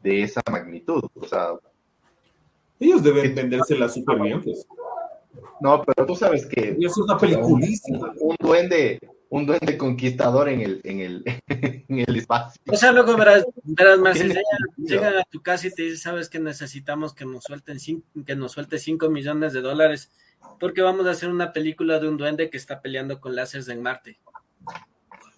de esa magnitud. O sea, Ellos deben vendérsela súper bien, pues. no, pero tú sabes que Y es una peliculísima. un duende, un duende conquistador en el, en el, en el espacio. O sea, luego verás, verás más, Tiene llegan, a tu casa y te dicen, sabes que necesitamos que nos suelten cin- que nos suelte 5 millones de dólares porque vamos a hacer una película de un duende que está peleando con láseres en Marte.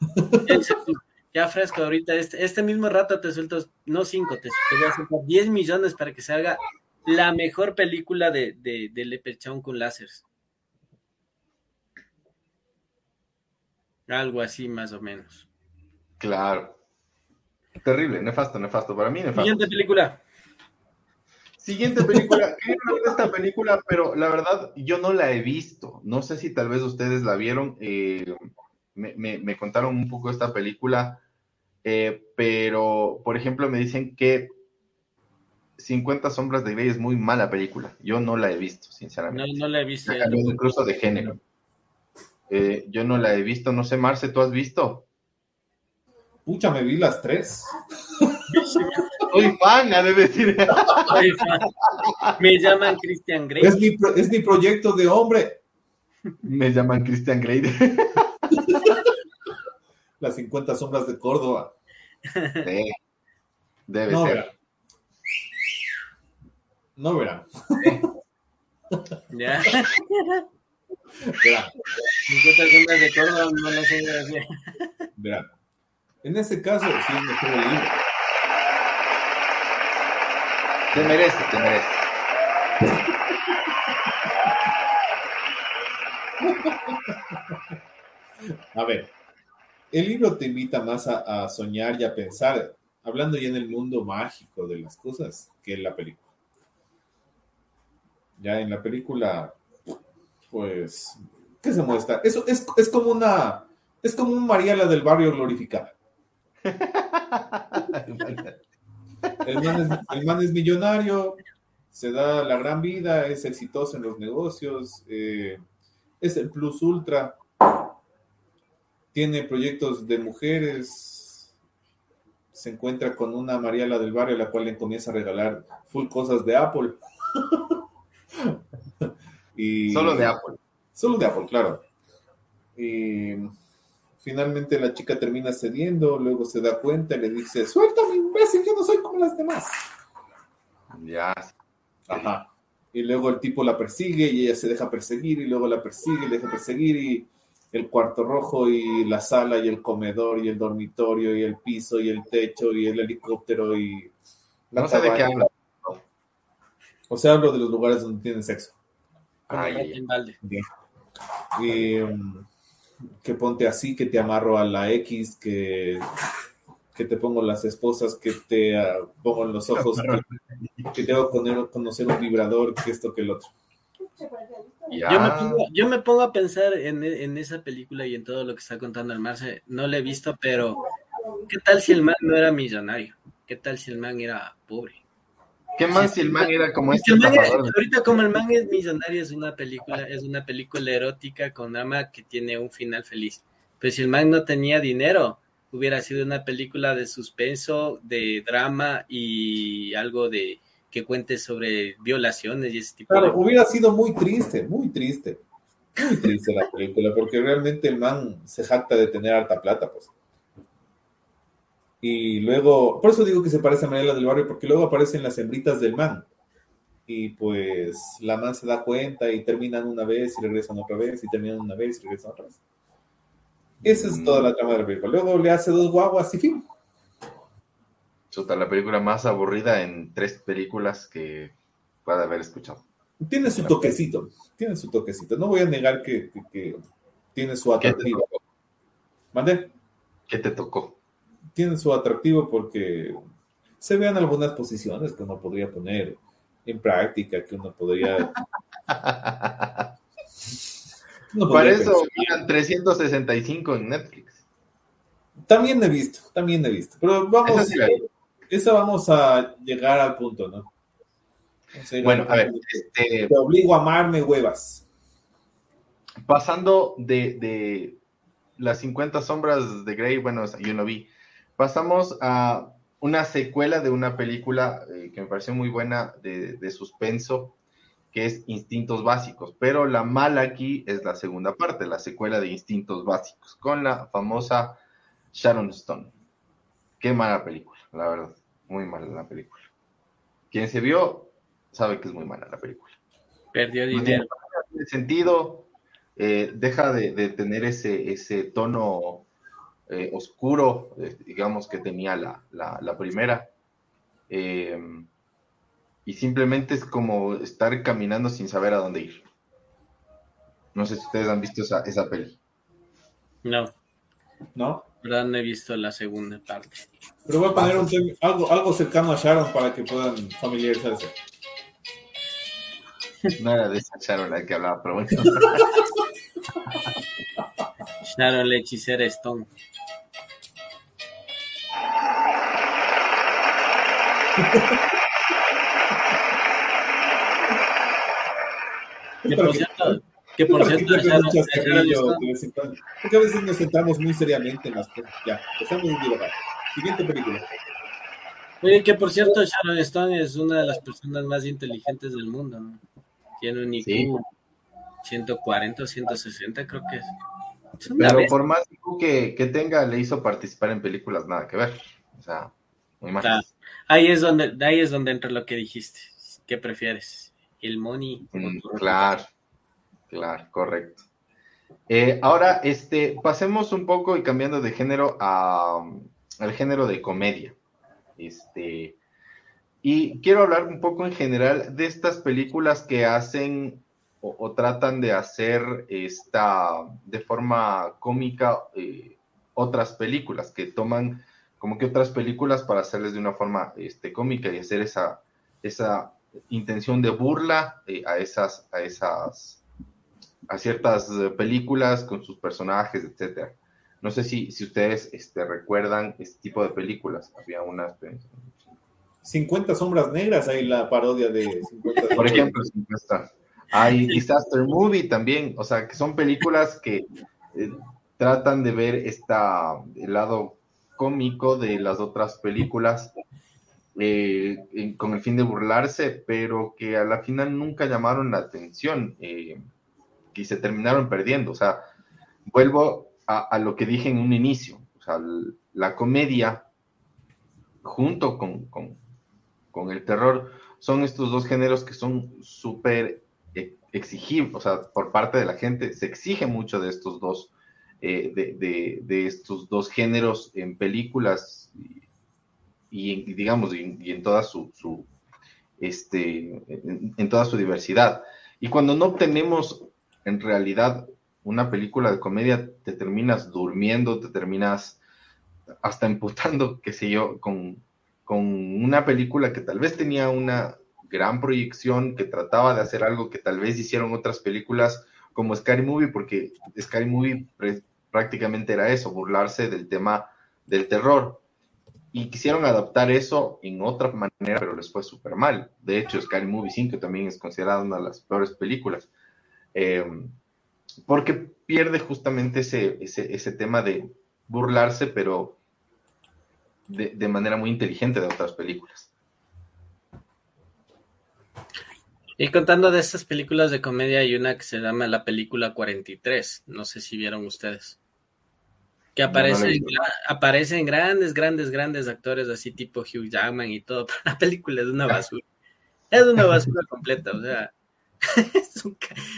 Ya fresco, ahorita este, este mismo rato te suelto, no 5, te, te voy a soltar 10 millones para que se haga la mejor película de, de, de Leprechaun con láseres. Algo así más o menos. Claro. Terrible, nefasto, nefasto. Para mí, nefasto. Siguiente película. Siguiente película. Quería hablar de esta película, pero la verdad yo no la he visto. No sé si tal vez ustedes la vieron. eh, me, me- me contaron un poco esta película, eh, pero por ejemplo me dicen que 50 sombras de Grey es muy mala película. Yo no la he visto, No, sinceramente. no la he visto. Ha cambiado incluso de género. Eh, yo no la he visto. No sé, Marce, ¿tú has visto? Pucha, me vi las tres. Soy fan, ha de decir. Soy fan. Me llaman Christian Grey. Es mi, pro- es mi proyecto de hombre. Me llaman Christian Grey. Las 50 sombras de Córdoba. Sí, debe No ser. No verán. Ya. Verán. 50 sombras de Córdoba, no. En ese caso, sí mejor el libro. Te merece, te merece. A ver, el libro te invita más a, a soñar y a pensar, hablando ya en el mundo mágico de las cosas, que en la película. Ya en la película, pues, ¿qué se muestra? Eso es, es como una, es como un Mariela del barrio glorificada. El man, es, el man es millonario, se da la gran vida, es exitoso en los negocios, eh, es el plus ultra, tiene proyectos de mujeres, se encuentra con una Mariela del barrio, la cual le comienza a regalar full cosas de Apple. y, Solo de Apple. Solo de Apple, claro. Y finalmente la chica termina cediendo, luego se da cuenta y le dice, suéltame, imbécil, yo no soy como las demás. Ya. Ajá. Y luego el tipo la persigue y ella se deja perseguir y luego la persigue y deja perseguir y el cuarto rojo y la sala y el comedor y el dormitorio y el piso y el techo y el helicóptero y la No sé de qué habla. O sea, hablo de los lugares donde tienen sexo. Ay, Valde. Y um, que ponte así, que te amarro a la X, que, que te pongo las esposas, que te ah, pongo en los ojos, que, que te hago conocer, conocer un vibrador, que esto, que el otro. Ya. Yo me, pongo, yo me pongo a pensar en, en esa película y en todo lo que está contando el Marce. No la he visto, pero ¿qué tal si el man no era millonario? ¿Qué tal si el man era pobre? ¿Qué más si el man era como este el man ahorita como el man es millonario es una película, es una película erótica con drama que tiene un final feliz. Pero si el man no tenía dinero, hubiera sido una película de suspenso, de drama y algo de que cuente sobre violaciones y ese tipo Claro, de hubiera sido muy triste, muy triste. Muy triste la película, porque realmente el man se jacta de tener harta plata, pues. Y luego, por eso digo que se parece a Mariela del Barrio, porque luego aparecen las hembritas del man. Y pues la man se da cuenta y terminan una vez y regresan otra vez y terminan una vez y regresan otra vez. Esa es toda la trama de la película. Luego le hace dos guaguas y fin. Chuta, la película más aburrida en tres películas que pueda haber escuchado. Tiene su toquecito, tiene su toquecito. No voy a negar que, que- que tiene su atractivo. ¿Mande? ¿Qué te tocó? Tiene su atractivo porque se vean algunas posiciones que uno podría poner en práctica, que uno podría... uno Para eso, miran 365 en Netflix. También he visto, también he visto. Pero vamos, sí esa vamos a llegar al punto, ¿no? Bueno, a ver, este, Te obligo a amarme, huevas. pasando de, de las 50 sombras de Grey, bueno, yo no vi, pasamos a una secuela de una película eh, que me pareció muy buena de, de suspenso, que es Instintos Básicos, pero la mala aquí es la segunda parte, la secuela de Instintos Básicos, con la famosa Sharon Stone. Qué mala película, la verdad, muy mala la película. Quien se vio sabe que es muy mala la película. Perdió No dinero. tiene tiene sentido, eh, deja de, de tener ese, ese tono eh, oscuro, eh, digamos, que tenía la, la- la primera. Eh, y simplemente es como estar caminando sin saber a dónde ir. No sé si ustedes han visto esa, esa peli. No, ¿No? Verdad no he visto la segunda parte. Pero voy a poner un algo, algo cercano a Sharon para que puedan familiarizarse. No era de esa Sharon la que hablaba, pero bueno. Sharon la hechicera Stone. Que por cierto, que por cierto, en cuando. Porque a veces nos sentamos muy seriamente en las cosas. Ya, estamos en divagar. Siguiente película. Oye, que por cierto, Sharon Stone es una de las personas más inteligentes del mundo. ¿no? Tiene un IQ Sí. 140 o 160, creo que es. Pero por más que, que tenga, le hizo participar en películas nada que ver. O sea, muy mal. Claro. Ahí es donde, ahí es donde entra lo que dijiste. ¿Qué prefieres? ¿El money? Mm, Claro, claro, correcto. Eh, ahora, este, pasemos un poco y cambiando de género a, al género de comedia. Este, y quiero hablar un poco en general de estas películas que hacen o, tratan de hacer esta de forma cómica eh, otras películas, que toman como que otras películas para hacerles de una forma este, cómica y hacer esa, esa intención de burla eh, a esas, a esas, a ciertas eh, películas con sus personajes, etcétera. No sé si, si ustedes este, recuerdan este tipo de películas. Había unas, 50 sombras negras, hay la parodia de 50 por ejemplo, hay Disaster Movie también, o sea, que son películas que eh, tratan de ver esta, el lado cómico de las otras películas eh, en- con el fin de burlarse, pero que a la final nunca llamaron la atención eh, y se terminaron perdiendo. O sea, vuelvo a, lo que dije en un inicio. O sea, la comedia junto con, con- con el terror son estos dos géneros que son súper e- exigibles, o sea, por parte de la gente se exige mucho de estos dos, eh, de, de- estos dos géneros en películas y, digamos, y, en- toda su, este, en toda su diversidad. Y cuando no obtenemos en realidad una película de comedia, te terminas durmiendo, te terminas hasta emputando, qué sé yo, con, con una película que tal vez tenía una gran proyección, que trataba de hacer algo que tal vez hicieron otras películas como Scary Movie, porque Scary Movie prácticamente era eso, burlarse del tema del terror. Y quisieron adaptar eso en otra manera, pero les fue súper mal. De hecho, Scary Movie 5 también es considerada una de las peores películas. Eh, porque pierde justamente ese, ese, ese tema de burlarse, pero de, de manera muy inteligente de otras películas. Y contando de estas películas de comedia, hay una que se llama La Película 43. No sé si vieron ustedes. Que aparecen, aparecen grandes, grandes, grandes actores así tipo Hugh Jackman y todo, pero la película es una basura. es una basura completa, o sea, es un,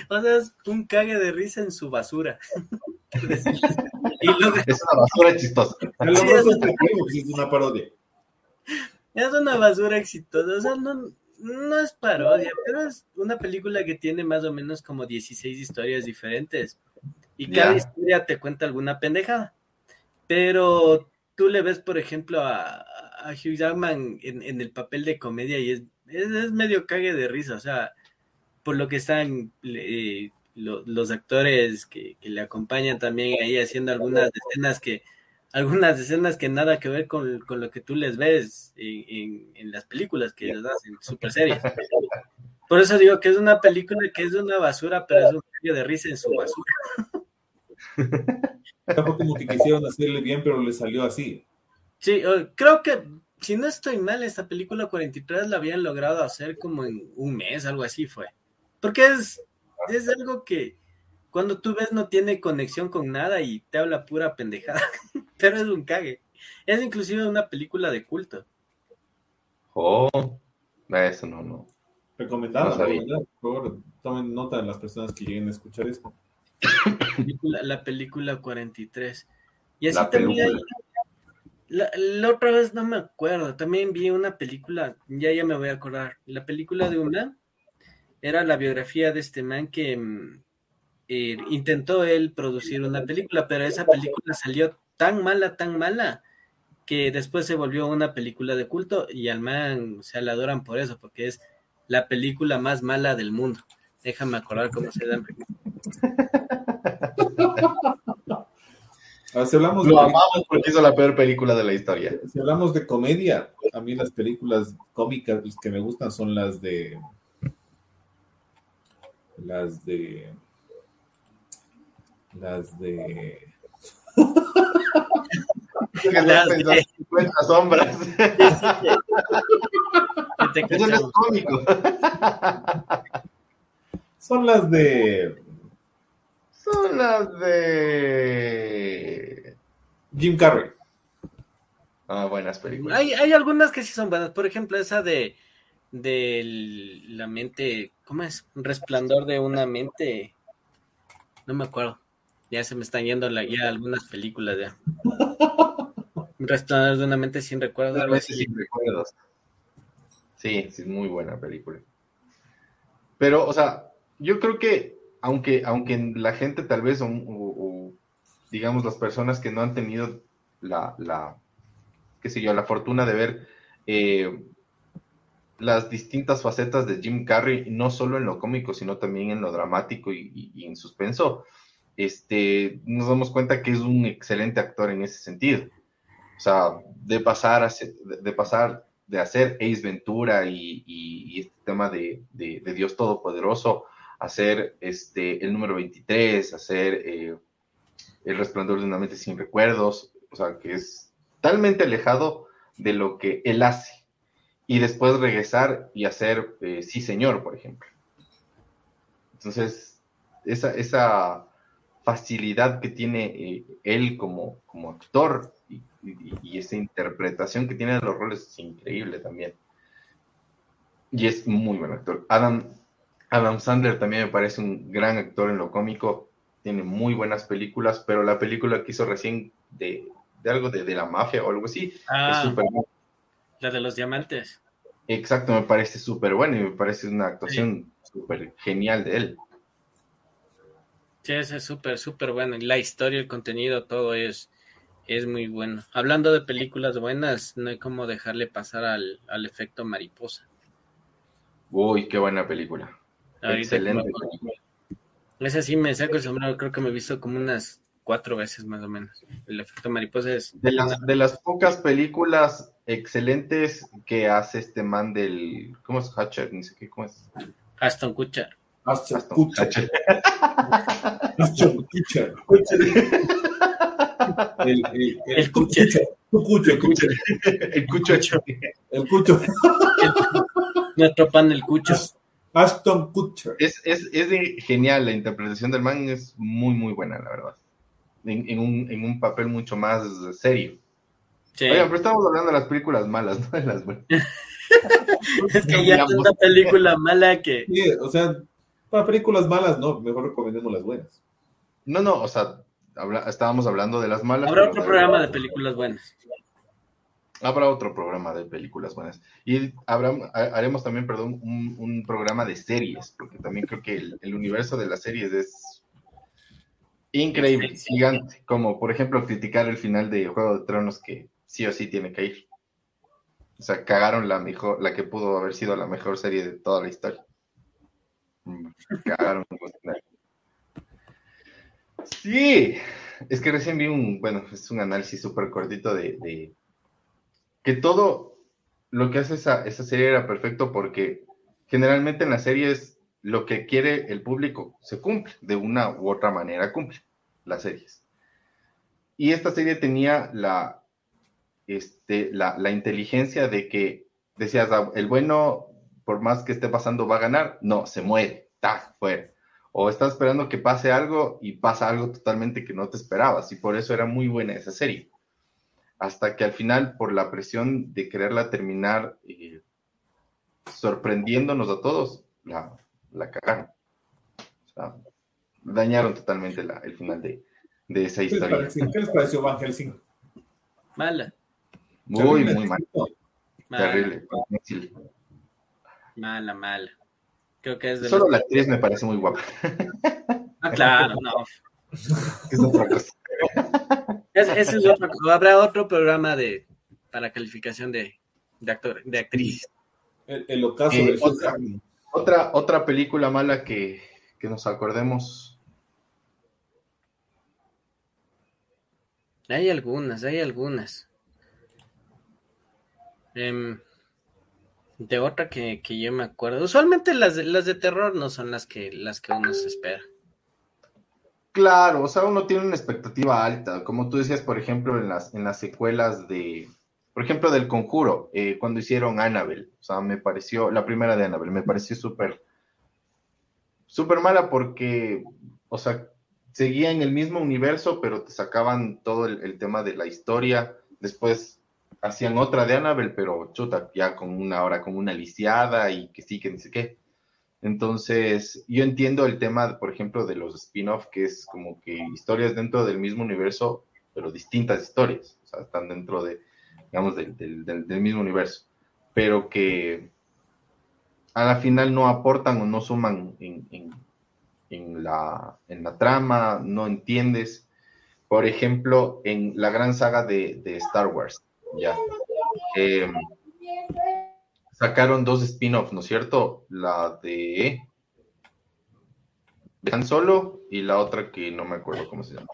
o sea, es un cague de risa en su basura. Es una basura chistosa. es una parodia. Es una basura exitosa, o sea, no, no es parodia, pero es una película que tiene más o menos como 16 historias diferentes. Y cada historia te cuenta alguna pendejada. Pero tú le ves, por ejemplo, a, Hugh Jackman en, el papel de comedia y es, es, medio cague de risa. O sea, por lo que están eh, los actores que, le acompañan también ahí haciendo algunas escenas que algunas escenas que nada que ver con, lo que tú les ves en, las películas que les hacen, super serias. Por eso digo que es una película que es una basura, pero es un medio de risa en su basura. Tampoco como que quisieron hacerle bien, pero le salió así. Sí, creo que, si no estoy mal, esta película 43 la habían logrado hacer como en un mes, algo así fue. Porque es, es algo que cuando tú ves no tiene conexión con nada y te habla pura pendejada, pero es un cague. Es inclusive una película de culto. Oh, eso no, no. Recomendado, por favor, tomen nota de las personas que lleguen a escuchar esto. La película, 43. Y así también la, otra vez no me acuerdo, también vi una película, ya ya me voy a acordar, la película de una era la biografía de este man que mm, eh, intentó él producir una película, pero esa película salió tan mala, tan mala, que después se volvió una película de culto y al man se la adoran por eso, porque es la película más mala del mundo. Déjame acordar cómo se llama. si hablamos Lo amamos porque hizo la peor película de la historia. Si hablamos de comedia, a mí las películas cómicas que me gustan son las de. Las de. Las de. las de 50 sombras. Eso no es cómico. Son las de. Son las de. Jim Carrey. Ah, buenas películas. Hay, hay algunas que sí son buenas. Por ejemplo, esa de. De la mente. ¿Cómo es? Resplandor de una mente. No me acuerdo. Ya se me están yendo la, ya algunas películas ya. Resplandor de una mente sin recuerdos. Sin recuerdos. Sí, sí, es muy buena película. Pero, o sea, yo creo que aunque, aunque la gente tal vez, o, digamos las personas que no han tenido la, la qué sé yo, la fortuna de ver eh, las distintas facetas de Jim Carrey, no solo en lo cómico, sino también en lo dramático y, en suspenso, este, nos damos cuenta que es un excelente actor en ese sentido. O sea, de pasar, a, de, pasar de hacer Ace Ventura y, este tema de, de, Dios Todopoderoso hacer este, el número 23, hacer eh, el resplandor de una mente sin recuerdos, o sea, que es totalmente alejado de lo que él hace. Y después regresar y hacer eh, Sí Señor, por ejemplo. Entonces, esa, esa facilidad que tiene eh, él como, como actor y, y, esa interpretación que tiene de los roles es increíble también. Y es muy buen actor. Adam Adam Sandler también me parece un gran actor en lo cómico, tiene muy buenas películas, pero la película que hizo recién de, algo de, la mafia o algo así ah, es súper La de los diamantes. Exacto, me parece súper buena y me parece una actuación súper genial de él. Sí, es súper, súper bueno. La historia, el contenido, todo es, es muy bueno. Hablando de películas buenas, no hay como dejarle pasar al, al efecto mariposa. Uy, qué buena película. Excelente. Ese sí me saco el sombrero, creo que me he visto como unas cuatro veces más o menos. El efecto mariposa es... De las, de las pocas películas excelentes que hace este man del... ¿Cómo es Hatcher? Ni sé qué, ¿cómo es? Aston Kutcher. Aston Kutcher. Aston Kutcher. El, el, el, Kutcher. El Kutcher. El Cucho. El Cucho. Nuestro pan, el Cucho. Aston Kutcher. Es, es, es genial, la interpretación del man es muy, muy buena, la verdad. en, un, en un papel mucho más serio. Oigan, pero estamos hablando de las películas malas, no de las buenas. es que ya tanta película mala que. Sí, o sea, para películas malas, no, mejor recomendemos las buenas. No, no, o sea, estábamos hablando de las malas. Habrá otro programa de películas buenas. Habrá otro programa de películas buenas. Y habrá, haremos también, perdón, un, programa de series, porque también creo que el, universo de las series es increíble, gigante. Como, por ejemplo, criticar el final de Juego de Tronos, que sí o sí tiene que ir. O sea, cagaron la mejor, la que pudo haber sido la mejor serie de toda la historia. Cagaron. sí, es que recién vi un, bueno, es un análisis súper cortito de que todo lo que hace esa, esa serie era perfecto porque generalmente en las series lo que quiere el público se cumple, de una u otra manera cumple las series. Y esta serie tenía la, este, la, la inteligencia de que decías, ah, el bueno, por más que esté pasando, va a ganar. No, se muere, está fuera. O estás esperando que pase algo y pasa algo totalmente que no te esperabas. Y por eso era muy buena esa serie hasta que al final, por la presión de quererla terminar eh, sorprendiéndonos a todos, la, la cagaron. O sea, dañaron totalmente el final de, esa historia. ¿Qué les pareció Van Helsing? Mala. Muy, muy mala. Terrible. Mala, mala. Creo que es de Solo la actriz me parece muy guapa. Ah, claro, no. es otra cosa. ese es otro, habrá otro programa de para calificación de, de actor, de actriz. El, ocaso eh, otra, otra, película mala que, nos acordemos. Hay algunas, hay algunas. Em, de otra que, yo me acuerdo. Usualmente las de, las de terror no son las que, las que uno se espera. Claro, o sea, uno tiene una expectativa alta, como tú decías, por ejemplo, en las, en las secuelas de, por ejemplo, del Conjuro, eh, cuando hicieron Annabelle, o sea, me pareció, la primera de Annabelle, me pareció súper mala porque, o sea, seguía en el mismo universo, pero te sacaban todo el, tema de la historia, después hacían otra de Annabelle, pero chuta, ya con una hora, con una lisiada y que sí, que sé qué. Entonces, yo entiendo el tema, por ejemplo, de los spin-off, que es como que historias dentro del mismo universo, pero distintas historias, o sea, están dentro de, digamos, del, mismo universo, pero que a la final no aportan o no suman en, la, trama, no entiendes. Por ejemplo, en la gran saga de, Star Wars, ya. Eh, sacaron dos spin-offs, ¿no es cierto? La de Han Solo y la otra que no me acuerdo cómo se llama.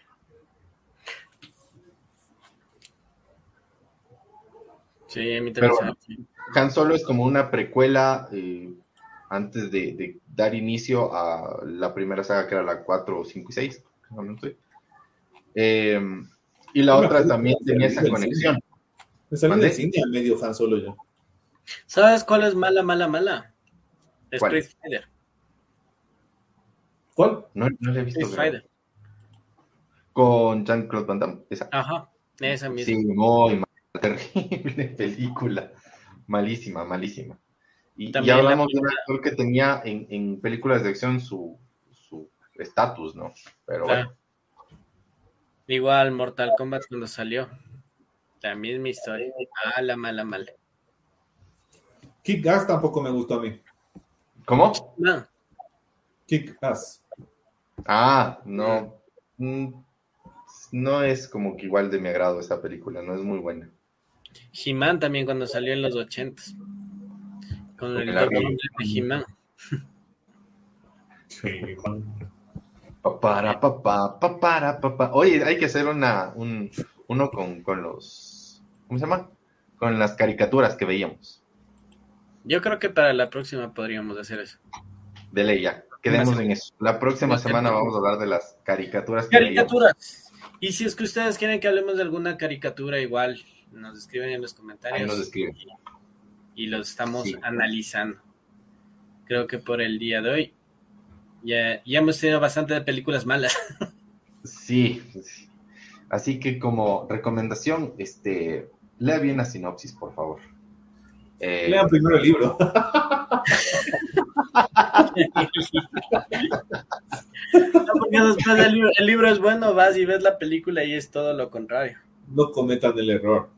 Sí, a mí también. Han Solo es como una precuela eh, antes de, dar inicio a la primera saga que era la 4, 5 y 6. Eh, y la otra también tenía esa conexión. Me salió de cine medio Han Solo ya. ¿Sabes cuál es mala, mala, mala? Street Fighter. ¿Cuál? No, no le he visto. Street Fighter. Con Jean-Claude Van Damme. Esa. Ajá, esa misma. Sí, muy mala, terrible película. Malísima, malísima. Y ya hablamos de un actor que tenía en, en películas de acción su estatus, ¿no? Pero bueno. Igual Mortal Kombat cuando salió. La misma historia. Mala, mala, mala. Kick Ass tampoco me gustó a mí. ¿Cómo? No. Kick Ass. Ah, no. Mm, no es como que igual de mi agrado esa película, no es muy buena. He-Man también cuando salió en los ochentas. Con el de He-Man. Sí, para papá, para papá. Oye, hay que hacer una, un, uno con, con los, ¿cómo se llama? Con las caricaturas que veíamos. Yo creo que para la próxima podríamos hacer eso. De ya. Quedemos en eso. La próxima semana vamos a hablar de las caricaturas. caricaturas. Y si es que ustedes quieren que hablemos de alguna caricatura, igual nos escriben en los comentarios. Ahí nos escriben. Y, los estamos analizando. Creo que por el día de hoy ya, ya hemos tenido bastante de películas malas. Sí, Así que como recomendación, este, lea bien la sinopsis, por favor. Eh, Lean primero el libro. porque después el libro, el libro es bueno, vas y ves la película y es todo lo contrario. No cometan el error.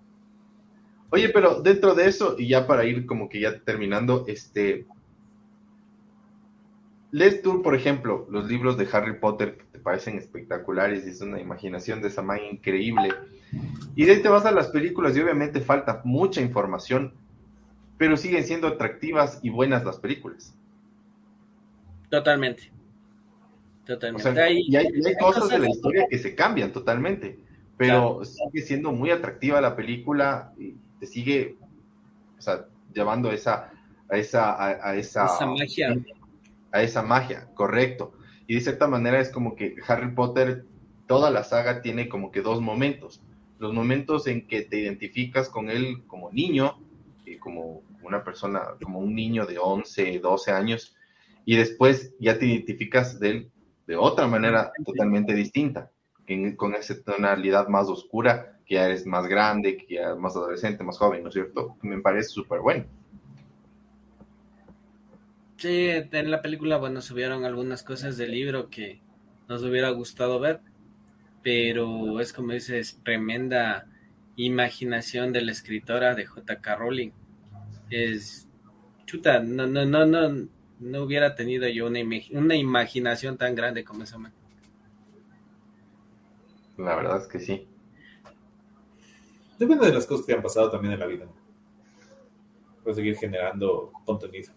Oye, pero dentro de eso, y ya para ir como que ya terminando, este, lees tú, por ejemplo, los libros de Harry Potter parecen espectaculares y es una imaginación de esa manera increíble. Y de ahí te vas a las películas y obviamente falta mucha información, pero siguen siendo atractivas y buenas las películas. Totalmente. Totalmente. y hay, cosas de la historia que se cambian totalmente, pero sigue siendo muy atractiva la película y te sigue o sea, llevando esa, a esa, a, esa, esa magia a esa magia, correcto. Y de cierta manera es como que Harry Potter, toda la saga tiene como que dos momentos. Los momentos en que te identificas con él como niño, eh, como una persona, como un niño de 11, 12 años, y después ya te identificas de él de otra manera totalmente distinta, con esa tonalidad más oscura, que ya eres más grande, que ya más adolescente, más joven, ¿no es cierto? Me parece súper bueno. Sí, en la película, bueno, subieron algunas cosas del libro que nos hubiera gustado ver, pero es como dices, tremenda imaginación de la escritora de J.K. Rowling. Es chuta, no, no, no, no, no hubiera tenido yo una, una imaginación tan grande como esa man. La verdad es que sí. Depende de las cosas que han pasado también en la vida. Para seguir generando contenido.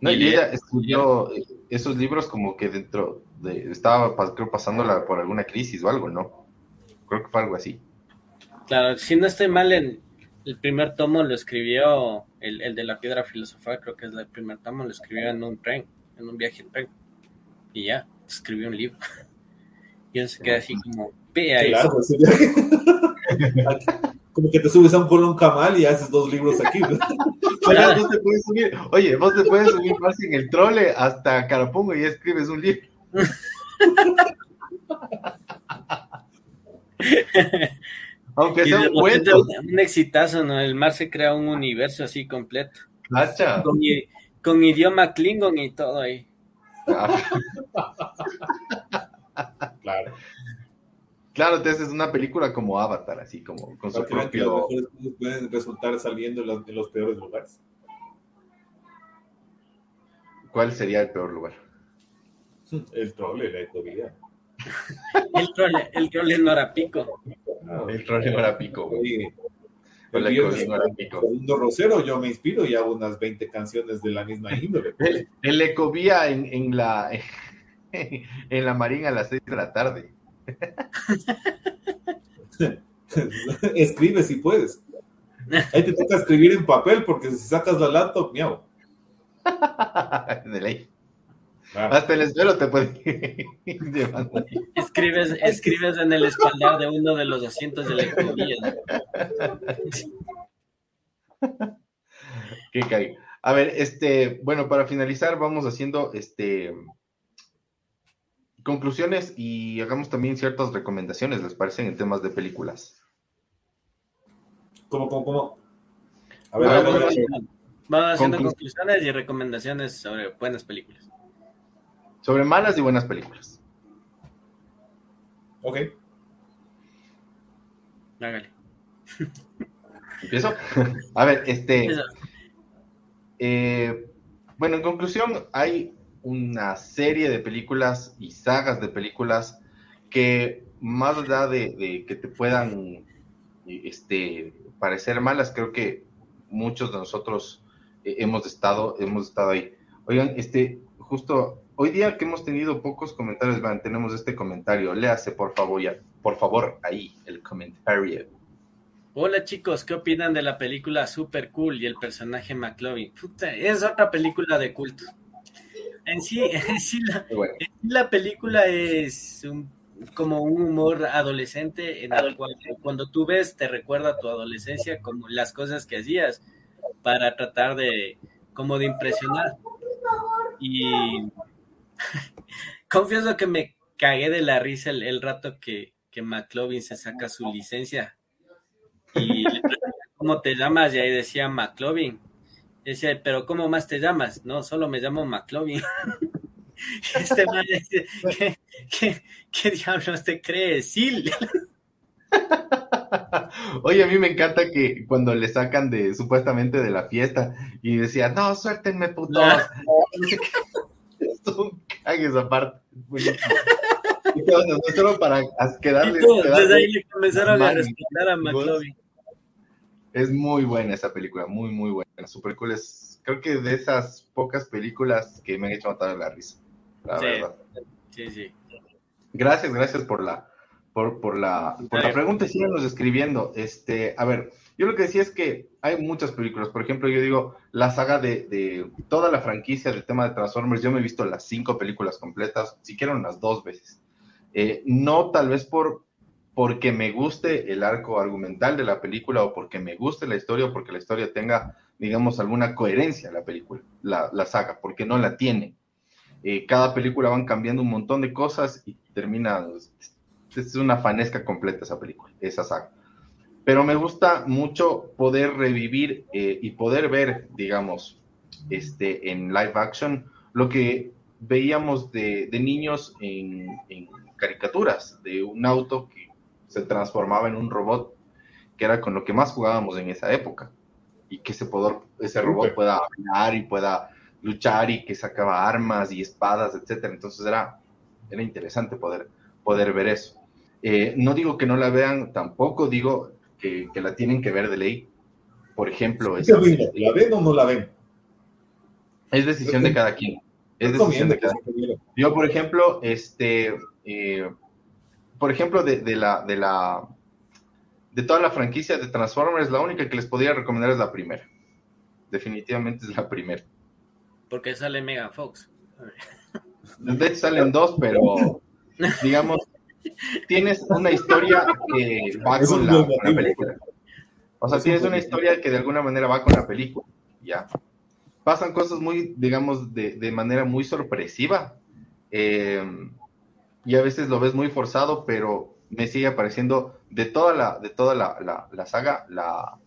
No, y ella estudió esos libros como que dentro de, estaba creo pasándola por alguna crisis o algo, ¿no? Creo que fue algo así. Claro, si no estoy mal, en el primer tomo lo escribió, el, el de la piedra filosofal, creo que es el primer tomo, lo escribió en un tren, en un viaje en tren. Y ya, escribió un libro. Y él se queda así como, ve ahí. Como que te subes a un colón camal y haces dos libros aquí. Oye, vos te puedes subir, más en el trole hasta Carapungo y escribes un libro. Aunque sea un cuento. Un exitazo, ¿no? El mar se crea un universo así completo. Con, con, idioma Klingon y todo ahí. claro. Claro, te haces una película como Avatar, así como con su propio. pueden resultar saliendo en los, peores lugares. ¿Cuál sería el peor lugar? El trole, la ecovía. el trole, el trole no era pico. el trole no era pico, güey. El segundo Rosero, yo me inspiro y hago unas 20 canciones de la misma índole. El, ecovía en, en la en la marina a las 6 de la tarde. Escribe si puedes. Ahí te toca escribir en papel porque si sacas la laptop, miau. De ley. Hasta el suelo te puede escribes, escribes en el espaldar de uno de los asientos de la economía. Qué. A ver, este, bueno, para finalizar, vamos haciendo este conclusiones y hagamos también ciertas recomendaciones, ¿les parecen en temas de películas? ¿Cómo, cómo, cómo? A ver, vamos, haciendo conclusiones y recomendaciones sobre buenas películas. Sobre malas y buenas películas. Ok. Hágale. ¿Empiezo? A ver, este... Eh, bueno, en conclusión, hay una serie de películas y sagas de películas que más allá de, que te puedan este, parecer malas, creo que muchos de nosotros eh, hemos estado, hemos estado ahí. Oigan, este, justo hoy día que hemos tenido pocos comentarios, van, tenemos este comentario. Léase, por favor, ya, por favor, ahí, el comentario. Hola chicos, ¿qué opinan de la película Super Cool y el personaje McLovin? es otra película de culto. En sí, la, película es como un humor adolescente en el cual cuando tú ves te recuerda a tu adolescencia como las cosas que hacías para tratar de como de impresionar y confieso que me cagué de la risa el, rato que, que McLovin se saca su licencia. Y ¿cómo te llamas? Y ahí decía McLovin. Decía, pero ¿cómo más te llamas? No, solo me llamo McLovin. este man dice, ¿qué, qué, diablos te crees, Sil? Oye, a mí me encanta que cuando le sacan de supuestamente de la fiesta y decía, no, suéltenme, putos. es un cague esa parte. solo para quedarle. Desde ahí le comenzaron a respetar a McLovin. Es muy buena esa película, muy, muy buena. Super cool. Es, creo que de esas pocas películas que me han hecho matar la risa. La verdad. Sí, sí. Gracias, gracias por la, por, por la, por la pregunta y síganos escribiendo. Este, a ver, yo lo que decía es que hay muchas películas. Por ejemplo, yo digo, la saga de, de toda la franquicia del tema de Transformers, yo me he visto las cinco películas completas, siquiera unas dos veces. Eh, no tal vez por porque me guste el arco argumental de la película o porque me guste la historia o porque la historia tenga, digamos, alguna coherencia en la película, la, la saga, porque no la tiene. Eh, cada película van cambiando un montón de cosas y termina, es una fanesca completa esa película, esa saga. Pero me gusta mucho poder revivir eh, y poder ver, digamos, este, en live action lo que veíamos de, de niños en, en caricaturas, de un auto que se transformaba en un robot, que era con lo que más jugábamos en esa época, y que ese, poder, ese robot pueda hablar y pueda luchar y que sacaba armas y espadas, etcétera. Entonces era, era interesante poder, poder ver eso. Eh, no digo que no la vean, tampoco digo que, la tienen que ver de ley. Por ejemplo, ¿la ven o no la ven? Es decisión de cada quien. Es decisión de cada quien. Yo, por ejemplo, este, eh, por ejemplo, de, la, de la, de toda la franquicia de Transformers, la única que les podría recomendar es la primera. Definitivamente es la primera. Porque sale Mega Fox. De hecho salen dos, pero digamos, tienes una historia que va con la, película. O sea, tienes una historia que de alguna manera va con la película. Ya. Pasan cosas muy, digamos, de, de manera muy sorpresiva. Eh, y a veces lo ves muy forzado, pero me sigue pareciendo de toda la, de toda la, la, saga la,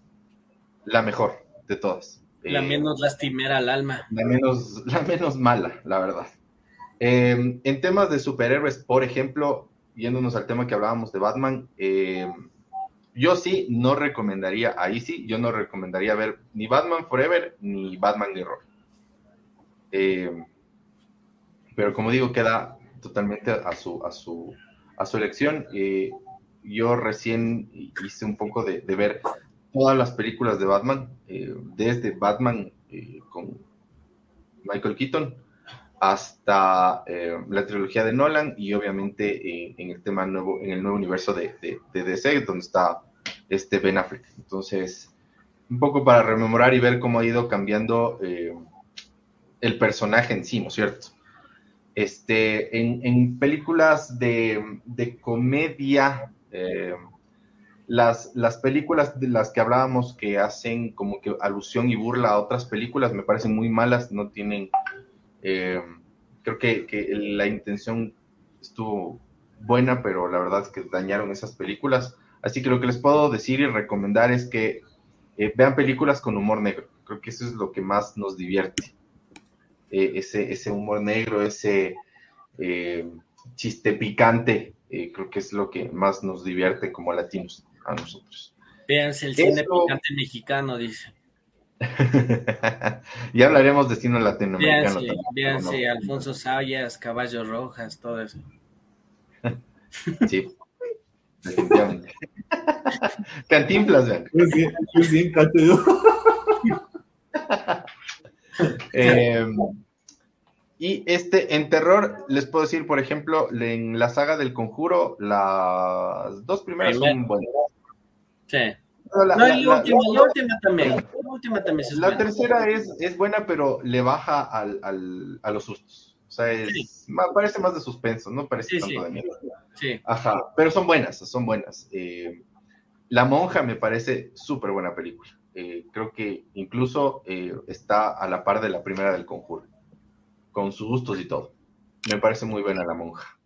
la mejor de todas. La eh, menos lastimera al alma. La menos, la menos mala, la verdad. Eh, en temas de superhéroes, por ejemplo, yéndonos al tema que hablábamos de Batman, eh, yo sí no recomendaría, ahí sí, yo no recomendaría ver ni Batman Forever ni Batman Error. pero como digo, queda totalmente a su, a su, a su elección. yo recién hice un poco de, ver todas las películas de Batman, eh, desde Batman eh, con Michael Keaton hasta eh, la trilogía de Nolan y obviamente en el tema nuevo, en el nuevo universo de, de, de, DC, donde está este Ben Affleck. Entonces, un poco para rememorar y ver cómo ha ido cambiando el personaje en sí, ¿no es cierto? Este, en, películas de, comedia, eh, las, las películas de las que hablábamos que hacen como que alusión y burla a otras películas me parecen muy malas, no tienen, eh, creo que, la intención estuvo buena, pero la verdad es que dañaron esas películas. Así que lo que les puedo decir y recomendar es que eh, vean películas con humor negro. Creo que eso es lo que más nos divierte. Eh, ese, ese humor negro, ese eh, chiste picante, eh, creo que es lo que más nos divierte como latinos a nosotros. Véanse el cine picante mexicano, dice. ya hablaremos de cine latinoamericano. Véanse, Alfonso Sayas, Caballos Rojas, todo eso. sí, definitivamente. Cantinflas, vean. Eh, y este, en terror, les puedo decir, por ejemplo, en la saga del conjuro, las dos primeras son buenas. Sí. la, última, también. La, tercera es, es buena, pero le baja al, al, a los sustos. O sea, es, parece más de suspenso, no parece tanto de miedo. Sí. Ajá, pero son buenas, son buenas. Eh, la monja me parece súper buena película. Eh, creo que incluso eh, está a la par de la primera del conjuro, con sus gustos y todo. Me parece muy buena la monja.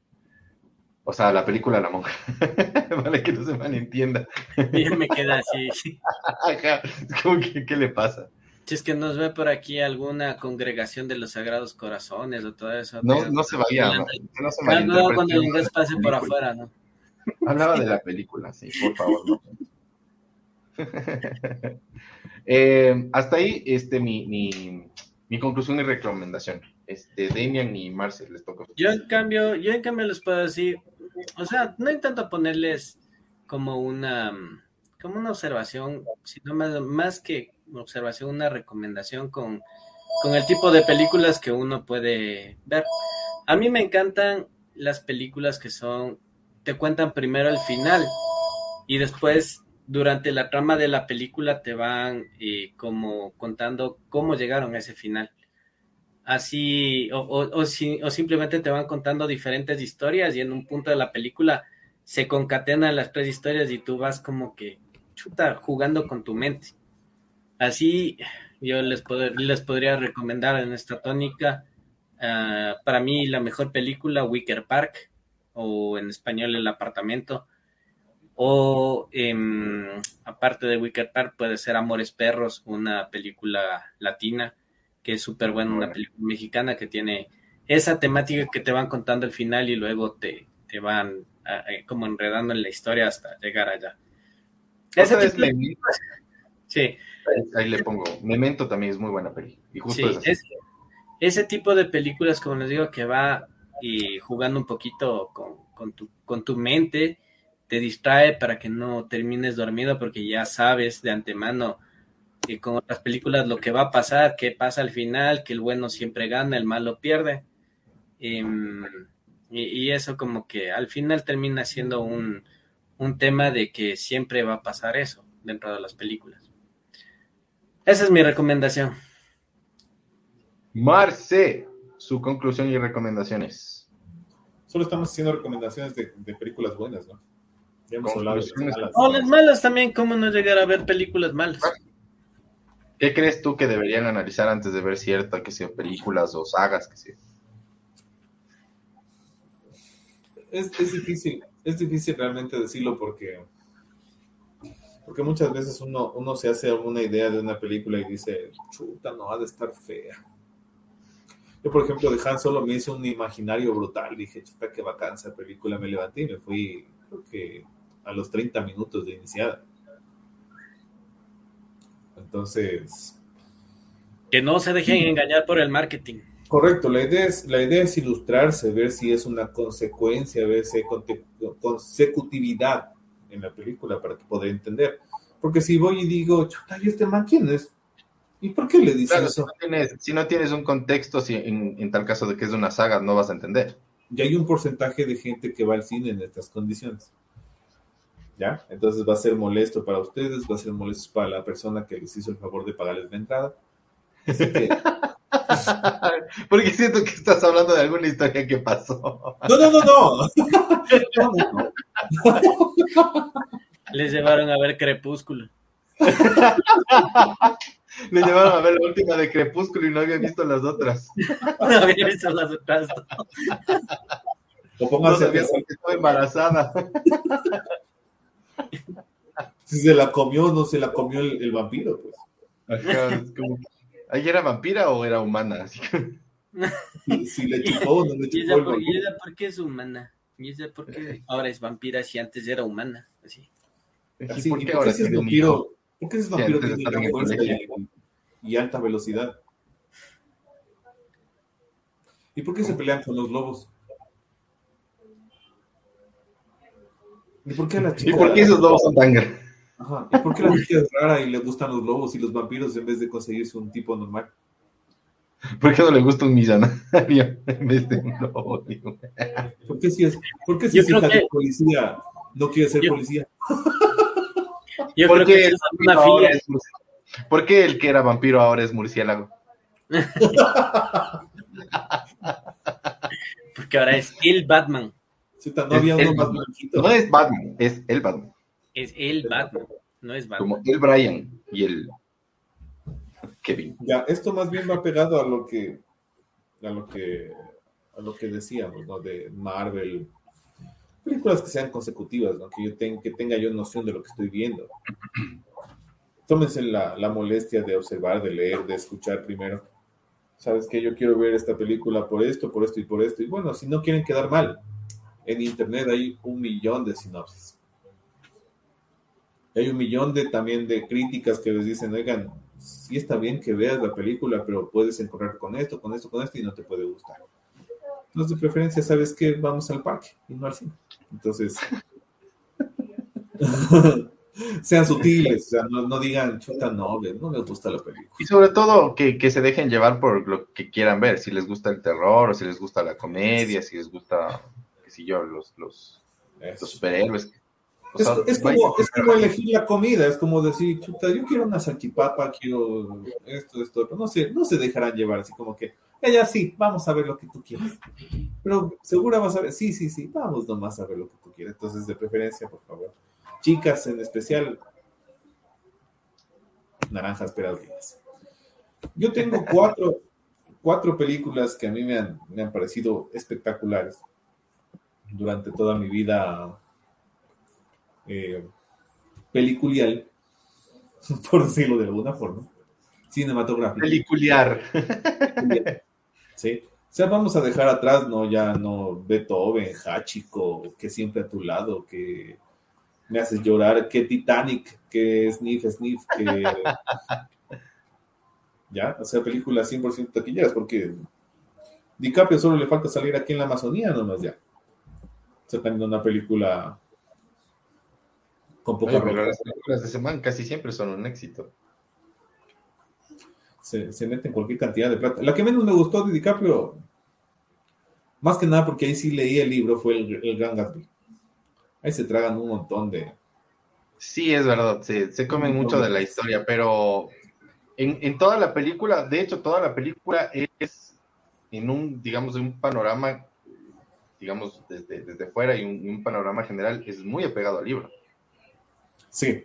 O sea, la película La Monja. vale, que no se malentienda. Bien me queda así. Ajá, como que, ¿qué le pasa? Si es que nos ve por aquí alguna congregación de los Sagrados Corazones o todo eso. No, no se vaya. No, se no, no, cuando el inglés pase por afuera, ¿no? Hablaba de la película, sí, por favor, no. eh, hasta ahí, este, mi, mi, mi conclusión y recomendación. Este, Damian y Marcel les toca. Yo en cambio, yo en cambio les puedo decir, o sea, no intento ponerles como una, como una observación, sino más, más que observación, una recomendación con, con el tipo de películas que uno puede ver. A mí me encantan las películas que son, te cuentan primero el final y después durante la trama de la película te van eh, como contando cómo llegaron a ese final. Así, o, o, simplemente te van contando diferentes historias y en un punto de la película se concatenan las tres historias y tú vas como que chuta jugando con tu mente. Así yo les, les podría recomendar en esta tónica, ah, para mí la mejor película, Wicker Park, o en español El apartamento, o em, aparte de Wicker Park puede ser Amores Perros, una película latina que es súper buena, una película mexicana que tiene esa temática que te van contando al final y luego te, te van eh, como enredando en la historia hasta llegar allá. Esa es la... Sí. Ahí, le pongo. Memento también es muy buena peli. Y justo es ese tipo de películas, como les digo, que va y jugando un poquito con, con, tu, con tu mente, te distrae para que no termines dormido porque ya sabes de antemano que con otras películas lo que va a pasar, qué pasa al final, que el bueno siempre gana, el malo pierde. Em, y, eso como que al final termina siendo un, un tema de que siempre va a pasar eso dentro de las películas. Esa es mi recomendación. Marce, su conclusión y recomendaciones. Solo estamos haciendo recomendaciones de, de películas buenas, ¿no? Malas. O las malas también, ¿cómo no llegar a ver películas malas? ¿Qué crees tú que deberían analizar antes de ver cierta, que sea películas o sagas, que sea? Es, es difícil, es difícil realmente decirlo porque porque muchas veces uno, uno se hace una idea de una película y dice, chuta, no, ha de estar fea. Yo, por ejemplo, de Han Solo me hice un imaginario brutal. Dije, chuta, qué bacán esa película. Me levanté y me fui, creo que a los 30 minutos de iniciada. Entonces. Que no se dejen engañar por el marketing. Correcto, la idea, es, la idea es ilustrarse, ver si es una consecuencia, ver si hay consecutividad en la película para que poder entender. Porque si voy y digo, chuta, ¿y este man quién es? ¿Y por qué le dices eso? Si no, tienes, si no, tienes, un contexto, si en, tal caso de que es una saga, no vas a entender. Y hay un porcentaje de gente que va al cine en estas condiciones. ¿Ya? Entonces va a ser molesto para ustedes, va a ser molesto para la persona que les hizo el favor de pagarles la entrada. Porque siento que estás hablando de alguna historia que pasó. No, no, no, no. Les llevaron a ver Crepúsculo. Le llevaron a ver la última de Crepúsculo y no había visto las otras. No había visto las otras. O póngase no que estaba embarazada. Si se la comió, no se la comió el, vampiro, pues. Ajá, es como ¿Ahí era vampira o era humana? Así que... si, le chupó, no le chupó. ¿Y ella, por, ¿Y por qué es humana? ¿Y ella por qué ahora es vampira si antes era humana? Así. Así ¿Por qué ahora es vampiro? ¿Por qué ese vampiro tiene gran fuerza y, y, alta velocidad? ¿Y por qué se pelean con los lobos? ¿Y por qué a la chica? ¿Y por qué esos lobos son tan grandes? Ajá. ¿Y por qué la chica es rara y le gustan los lobos y los vampiros en vez de conseguirse un tipo normal? ¿Por qué no le gusta un millonario en vez de un lobo? ¿Por qué si es, por qué si es hija de policía no quiere ser policía? Yo creo que es una filia. Es, ¿Por qué el que era vampiro ahora es murciélago? Porque ahora es el Batman. No, había uno más no es Batman, es el Batman. Es el Batman, no es Batman. Como el Brian y el Kevin. Ya, esto más bien va pegado a lo que a lo que a lo que decíamos, ¿no? De Marvel, películas que sean consecutivas, ¿no? que, yo que tenga yo noción de lo que estoy viendo. Tómense la, la molestia de observar, de leer, de escuchar primero. Sabes que yo quiero ver esta película por esto, por esto y por esto. Y bueno, si no quieren quedar mal, en internet hay un millón de sinopsis. Hay un millón de también de críticas que les dicen, oigan, sí está bien que veas la película, pero puedes encontrar con esto, con esto, con esto y no te puede gustar. Entonces, de preferencia, sabes que vamos al parque y no al cine. Entonces, sean sutiles, o sea, no, digan, chuta, no, no me gusta la película. Y sobre todo, que, se dejen llevar por lo que quieran ver, si les gusta el terror, o si les gusta la comedia, si les gusta, yo, los, los, los superhéroes, es, como, es, como, elegir la comida, es como decir, chuta, yo quiero una salchipapa, quiero esto, esto, pero no sé, no se dejarán llevar así como que, ella sí, vamos a ver lo que tú quieres. Pero segura vas a ver, sí, sí, sí, vamos nomás a ver lo que tú quieres. Entonces, de preferencia, por favor. Chicas en especial, naranjas peraltinas. Yo tengo cuatro, cuatro películas que a mí me han, me han parecido espectaculares durante toda mi vida eh, peliculial, por decirlo de alguna forma, cinematográfica. Peliculiar. Sí. O sea, vamos a dejar atrás, no, ya no Beethoven, Hachiko, que siempre a tu lado, que me haces llorar, que Titanic, que Sniff, Sniff, que... ya, o sea, películas 100% taquilleras, porque DiCaprio solo le falta salir aquí en la Amazonía nomás ya. Sacando una película con poca pero las películas de semana casi siempre son un éxito. Se, se meten cualquier cantidad de plata. La que menos me gustó de DiCaprio, más que nada porque ahí sí leí el libro, fue el, el Gran Gatsby. Ahí se tragan un montón de... Sí, es verdad, se, se comen mucho de la historia, pero en, en, toda la película, de hecho, toda la película es en un, digamos, un panorama, digamos, desde, desde fuera y un panorama general, es muy apegado al libro. Sí.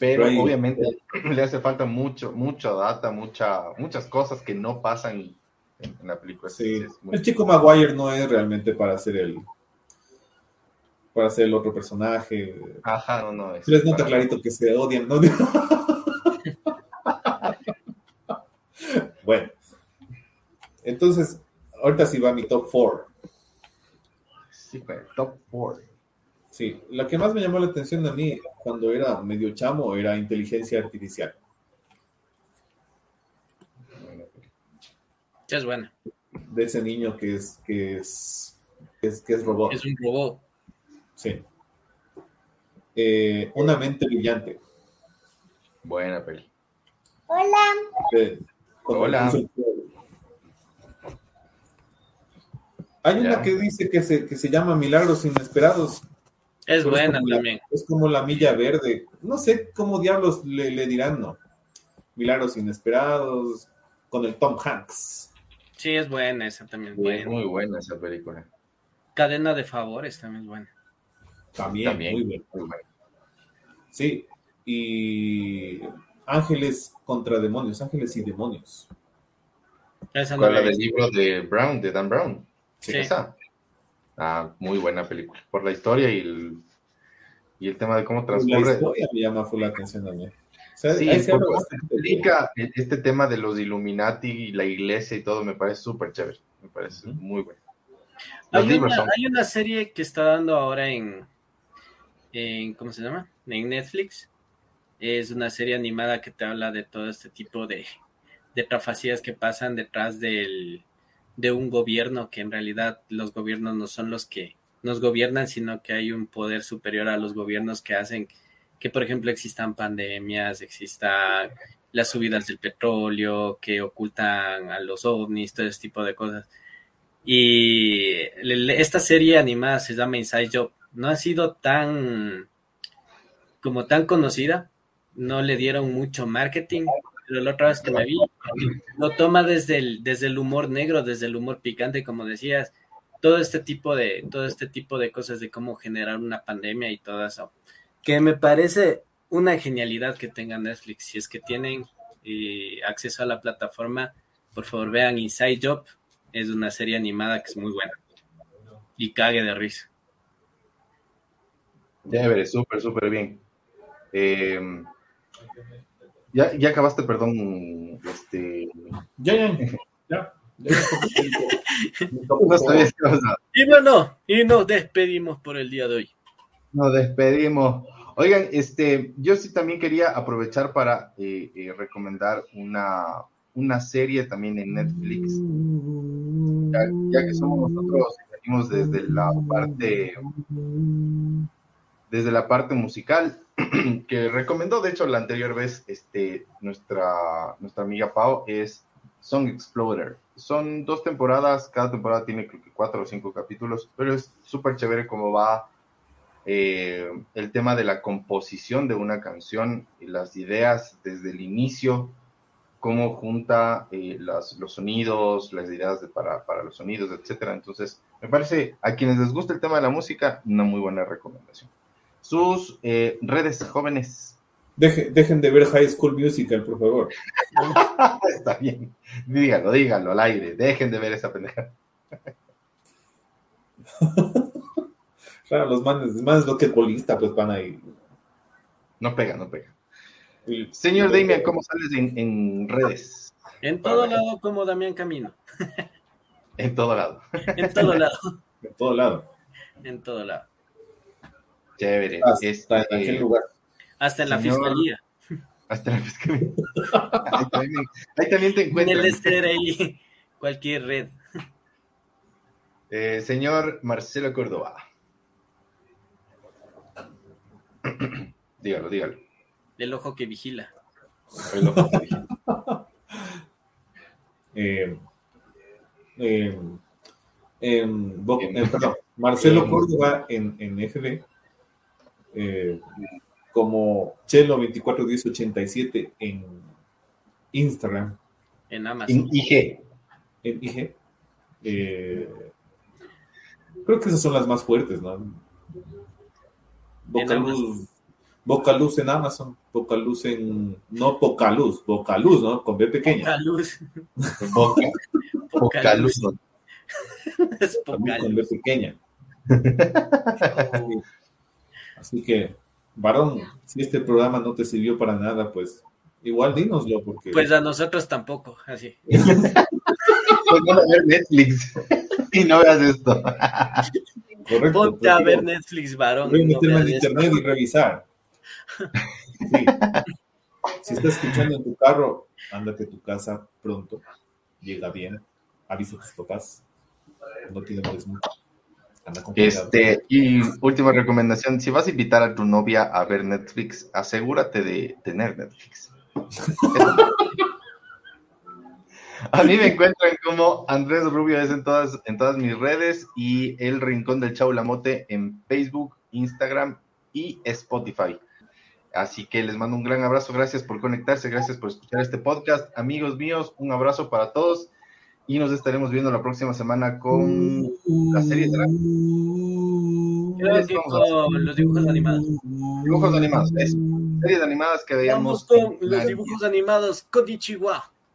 Pero, obviamente le hace falta mucho, mucha data, mucha, muchas cosas que no pasan en, la película. Sí. el chico Maguire no es realmente para ser el para ser el otro personaje. Ajá, no, no. Es les nota clarito que se odian, ¿no? bueno. Entonces, ahorita sí va mi top 4. Sí, top 4. Sí, la que más me llamó la atención a mí cuando era medio chamo era inteligencia artificial. Es buena. De ese niño que es, que es, que es, robot. Es un robot. Sí. Eh, una mente brillante. Buena peli. Hola. Hola. Hay una que dice que se, que se llama Milagros Inesperados. Es buena también. es como la milla verde. No sé cómo diablos le, dirán, ¿no? Milagros inesperados con el Tom Hanks. Sí, es buena esa también. Es buena. Muy buena esa película. Cadena de favores también es buena. También, muy, buena. Sí, y Ángeles contra demonios, Ángeles y demonios. Esa no la del libro de Brown, de Dan Brown. Sí. Ah, muy buena película. Por la historia y el, y el tema de cómo transcurre. La historia me llama full la atención también. sí, explica este tema de los Illuminati y la iglesia y todo, me parece súper chévere. Me parece muy bueno. Hay una, hay una, serie que está dando ahora en, en, ¿cómo se llama? En Netflix. Es una serie animada que te habla de todo este tipo de, de trafacías que pasan detrás del, de un gobierno que en realidad los gobiernos no son los que nos gobiernan, sino que hay un poder superior a los gobiernos que hacen que, por ejemplo, existan pandemias, existan las subidas del petróleo, que ocultan a los ovnis, todo ese tipo de cosas. Y esta serie animada se llama Inside Job. No ha sido tan como tan conocida, no le dieron mucho marketing, pero la otra vez que me vi, lo toma desde el, desde el humor negro, desde el humor picante, como decías, todo este tipo de, todo este tipo de cosas de cómo generar una pandemia y todo eso. Que me parece una genialidad que tenga Netflix. Si es que tienen eh, acceso a la plataforma, por favor vean Inside Job. Es una serie animada que es muy buena. Y cague de risa. Chévere, súper, súper bien. Eh, ya, ya acabaste, perdón, este... Ya, ya, ya. y bueno, y nos despedimos por el día de hoy. Nos despedimos. Oigan, este, yo sí también quería aprovechar para eh, eh, recomendar una, una serie también en Netflix, ya, que somos nosotros venimos desde la parte desde la parte musical que recomendó de hecho la anterior vez este nuestra nuestra amiga Pau es Song Exploder. Son dos temporadas, cada temporada tiene creo que cuatro o cinco capítulos, pero es súper chévere cómo va eh, el tema de la composición de una canción y las ideas desde el inicio, cómo junta eh, los sonidos, las ideas para, los sonidos, etcétera. Entonces, me parece a quienes les gusta el tema de la música, una muy buena recomendación. Sus eh, redes jóvenes. dejen de ver High School Musical, por favor. Está bien. Díganlo, díganlo al aire. Dejen de ver esa pendeja. Claro, los manes, los manes lo que bolista, pues van ahí. No pega, no pega. Señor Damian, ¿cómo sales en, redes? En todo lado como Damián Camino. en todo lado. en todo lado. en todo lado. En todo lado. Chévere. Hasta, este, ¿En lugar? Hasta en la fiscalía. Hasta la fiscalía. ahí, también, te encuentras. En el estar ahí, cualquier red. Eh, señor Marcelo Córdoba. dígalo, dígalo. El ojo que vigila. El ojo que vigila. eh, eh, perdón, Marcelo Córdoba en, en FB, eh, como Chelo241087 en Instagram. En Amazon. En IG. En IG. Eh, creo que esas son las más fuertes, ¿no? Vocaluz, Vocaluz en Amazon, Vocaluz en, no Pocaluz, Vocaluz, ¿no? Con B pequeña. Vocaluz. Vocaluz. Es Con B pequeña. Así que, varón, si este programa no te sirvió para nada, pues igual dínoslo, porque... Pues a nosotros tampoco, así. pues no a ver Netflix y no veas esto. Correcto. Ponte a ver Netflix, varón. Voy a meterme en internet y revisar. Si estás escuchando en tu carro, ándate a tu casa pronto. Llega bien. Avisa a tus papás. No tienes mucho. Este, y última recomendación, si vas a invitar a tu novia a ver Netflix, asegúrate de tener Netflix. A mí me encuentran como Andrés Rubio es en todas, en todas mis redes y El Rincón del Chau Lamote en Facebook, Instagram y Spotify. Así que les mando un gran abrazo, gracias por conectarse, gracias por escuchar este podcast. Amigos míos, un abrazo para todos y nos estaremos viendo la próxima semana con la serie de Creo que con los dibujos animados. Dibujos animados, eso. Series animadas que veíamos. Vamos con los dibujos animados Konichiwa.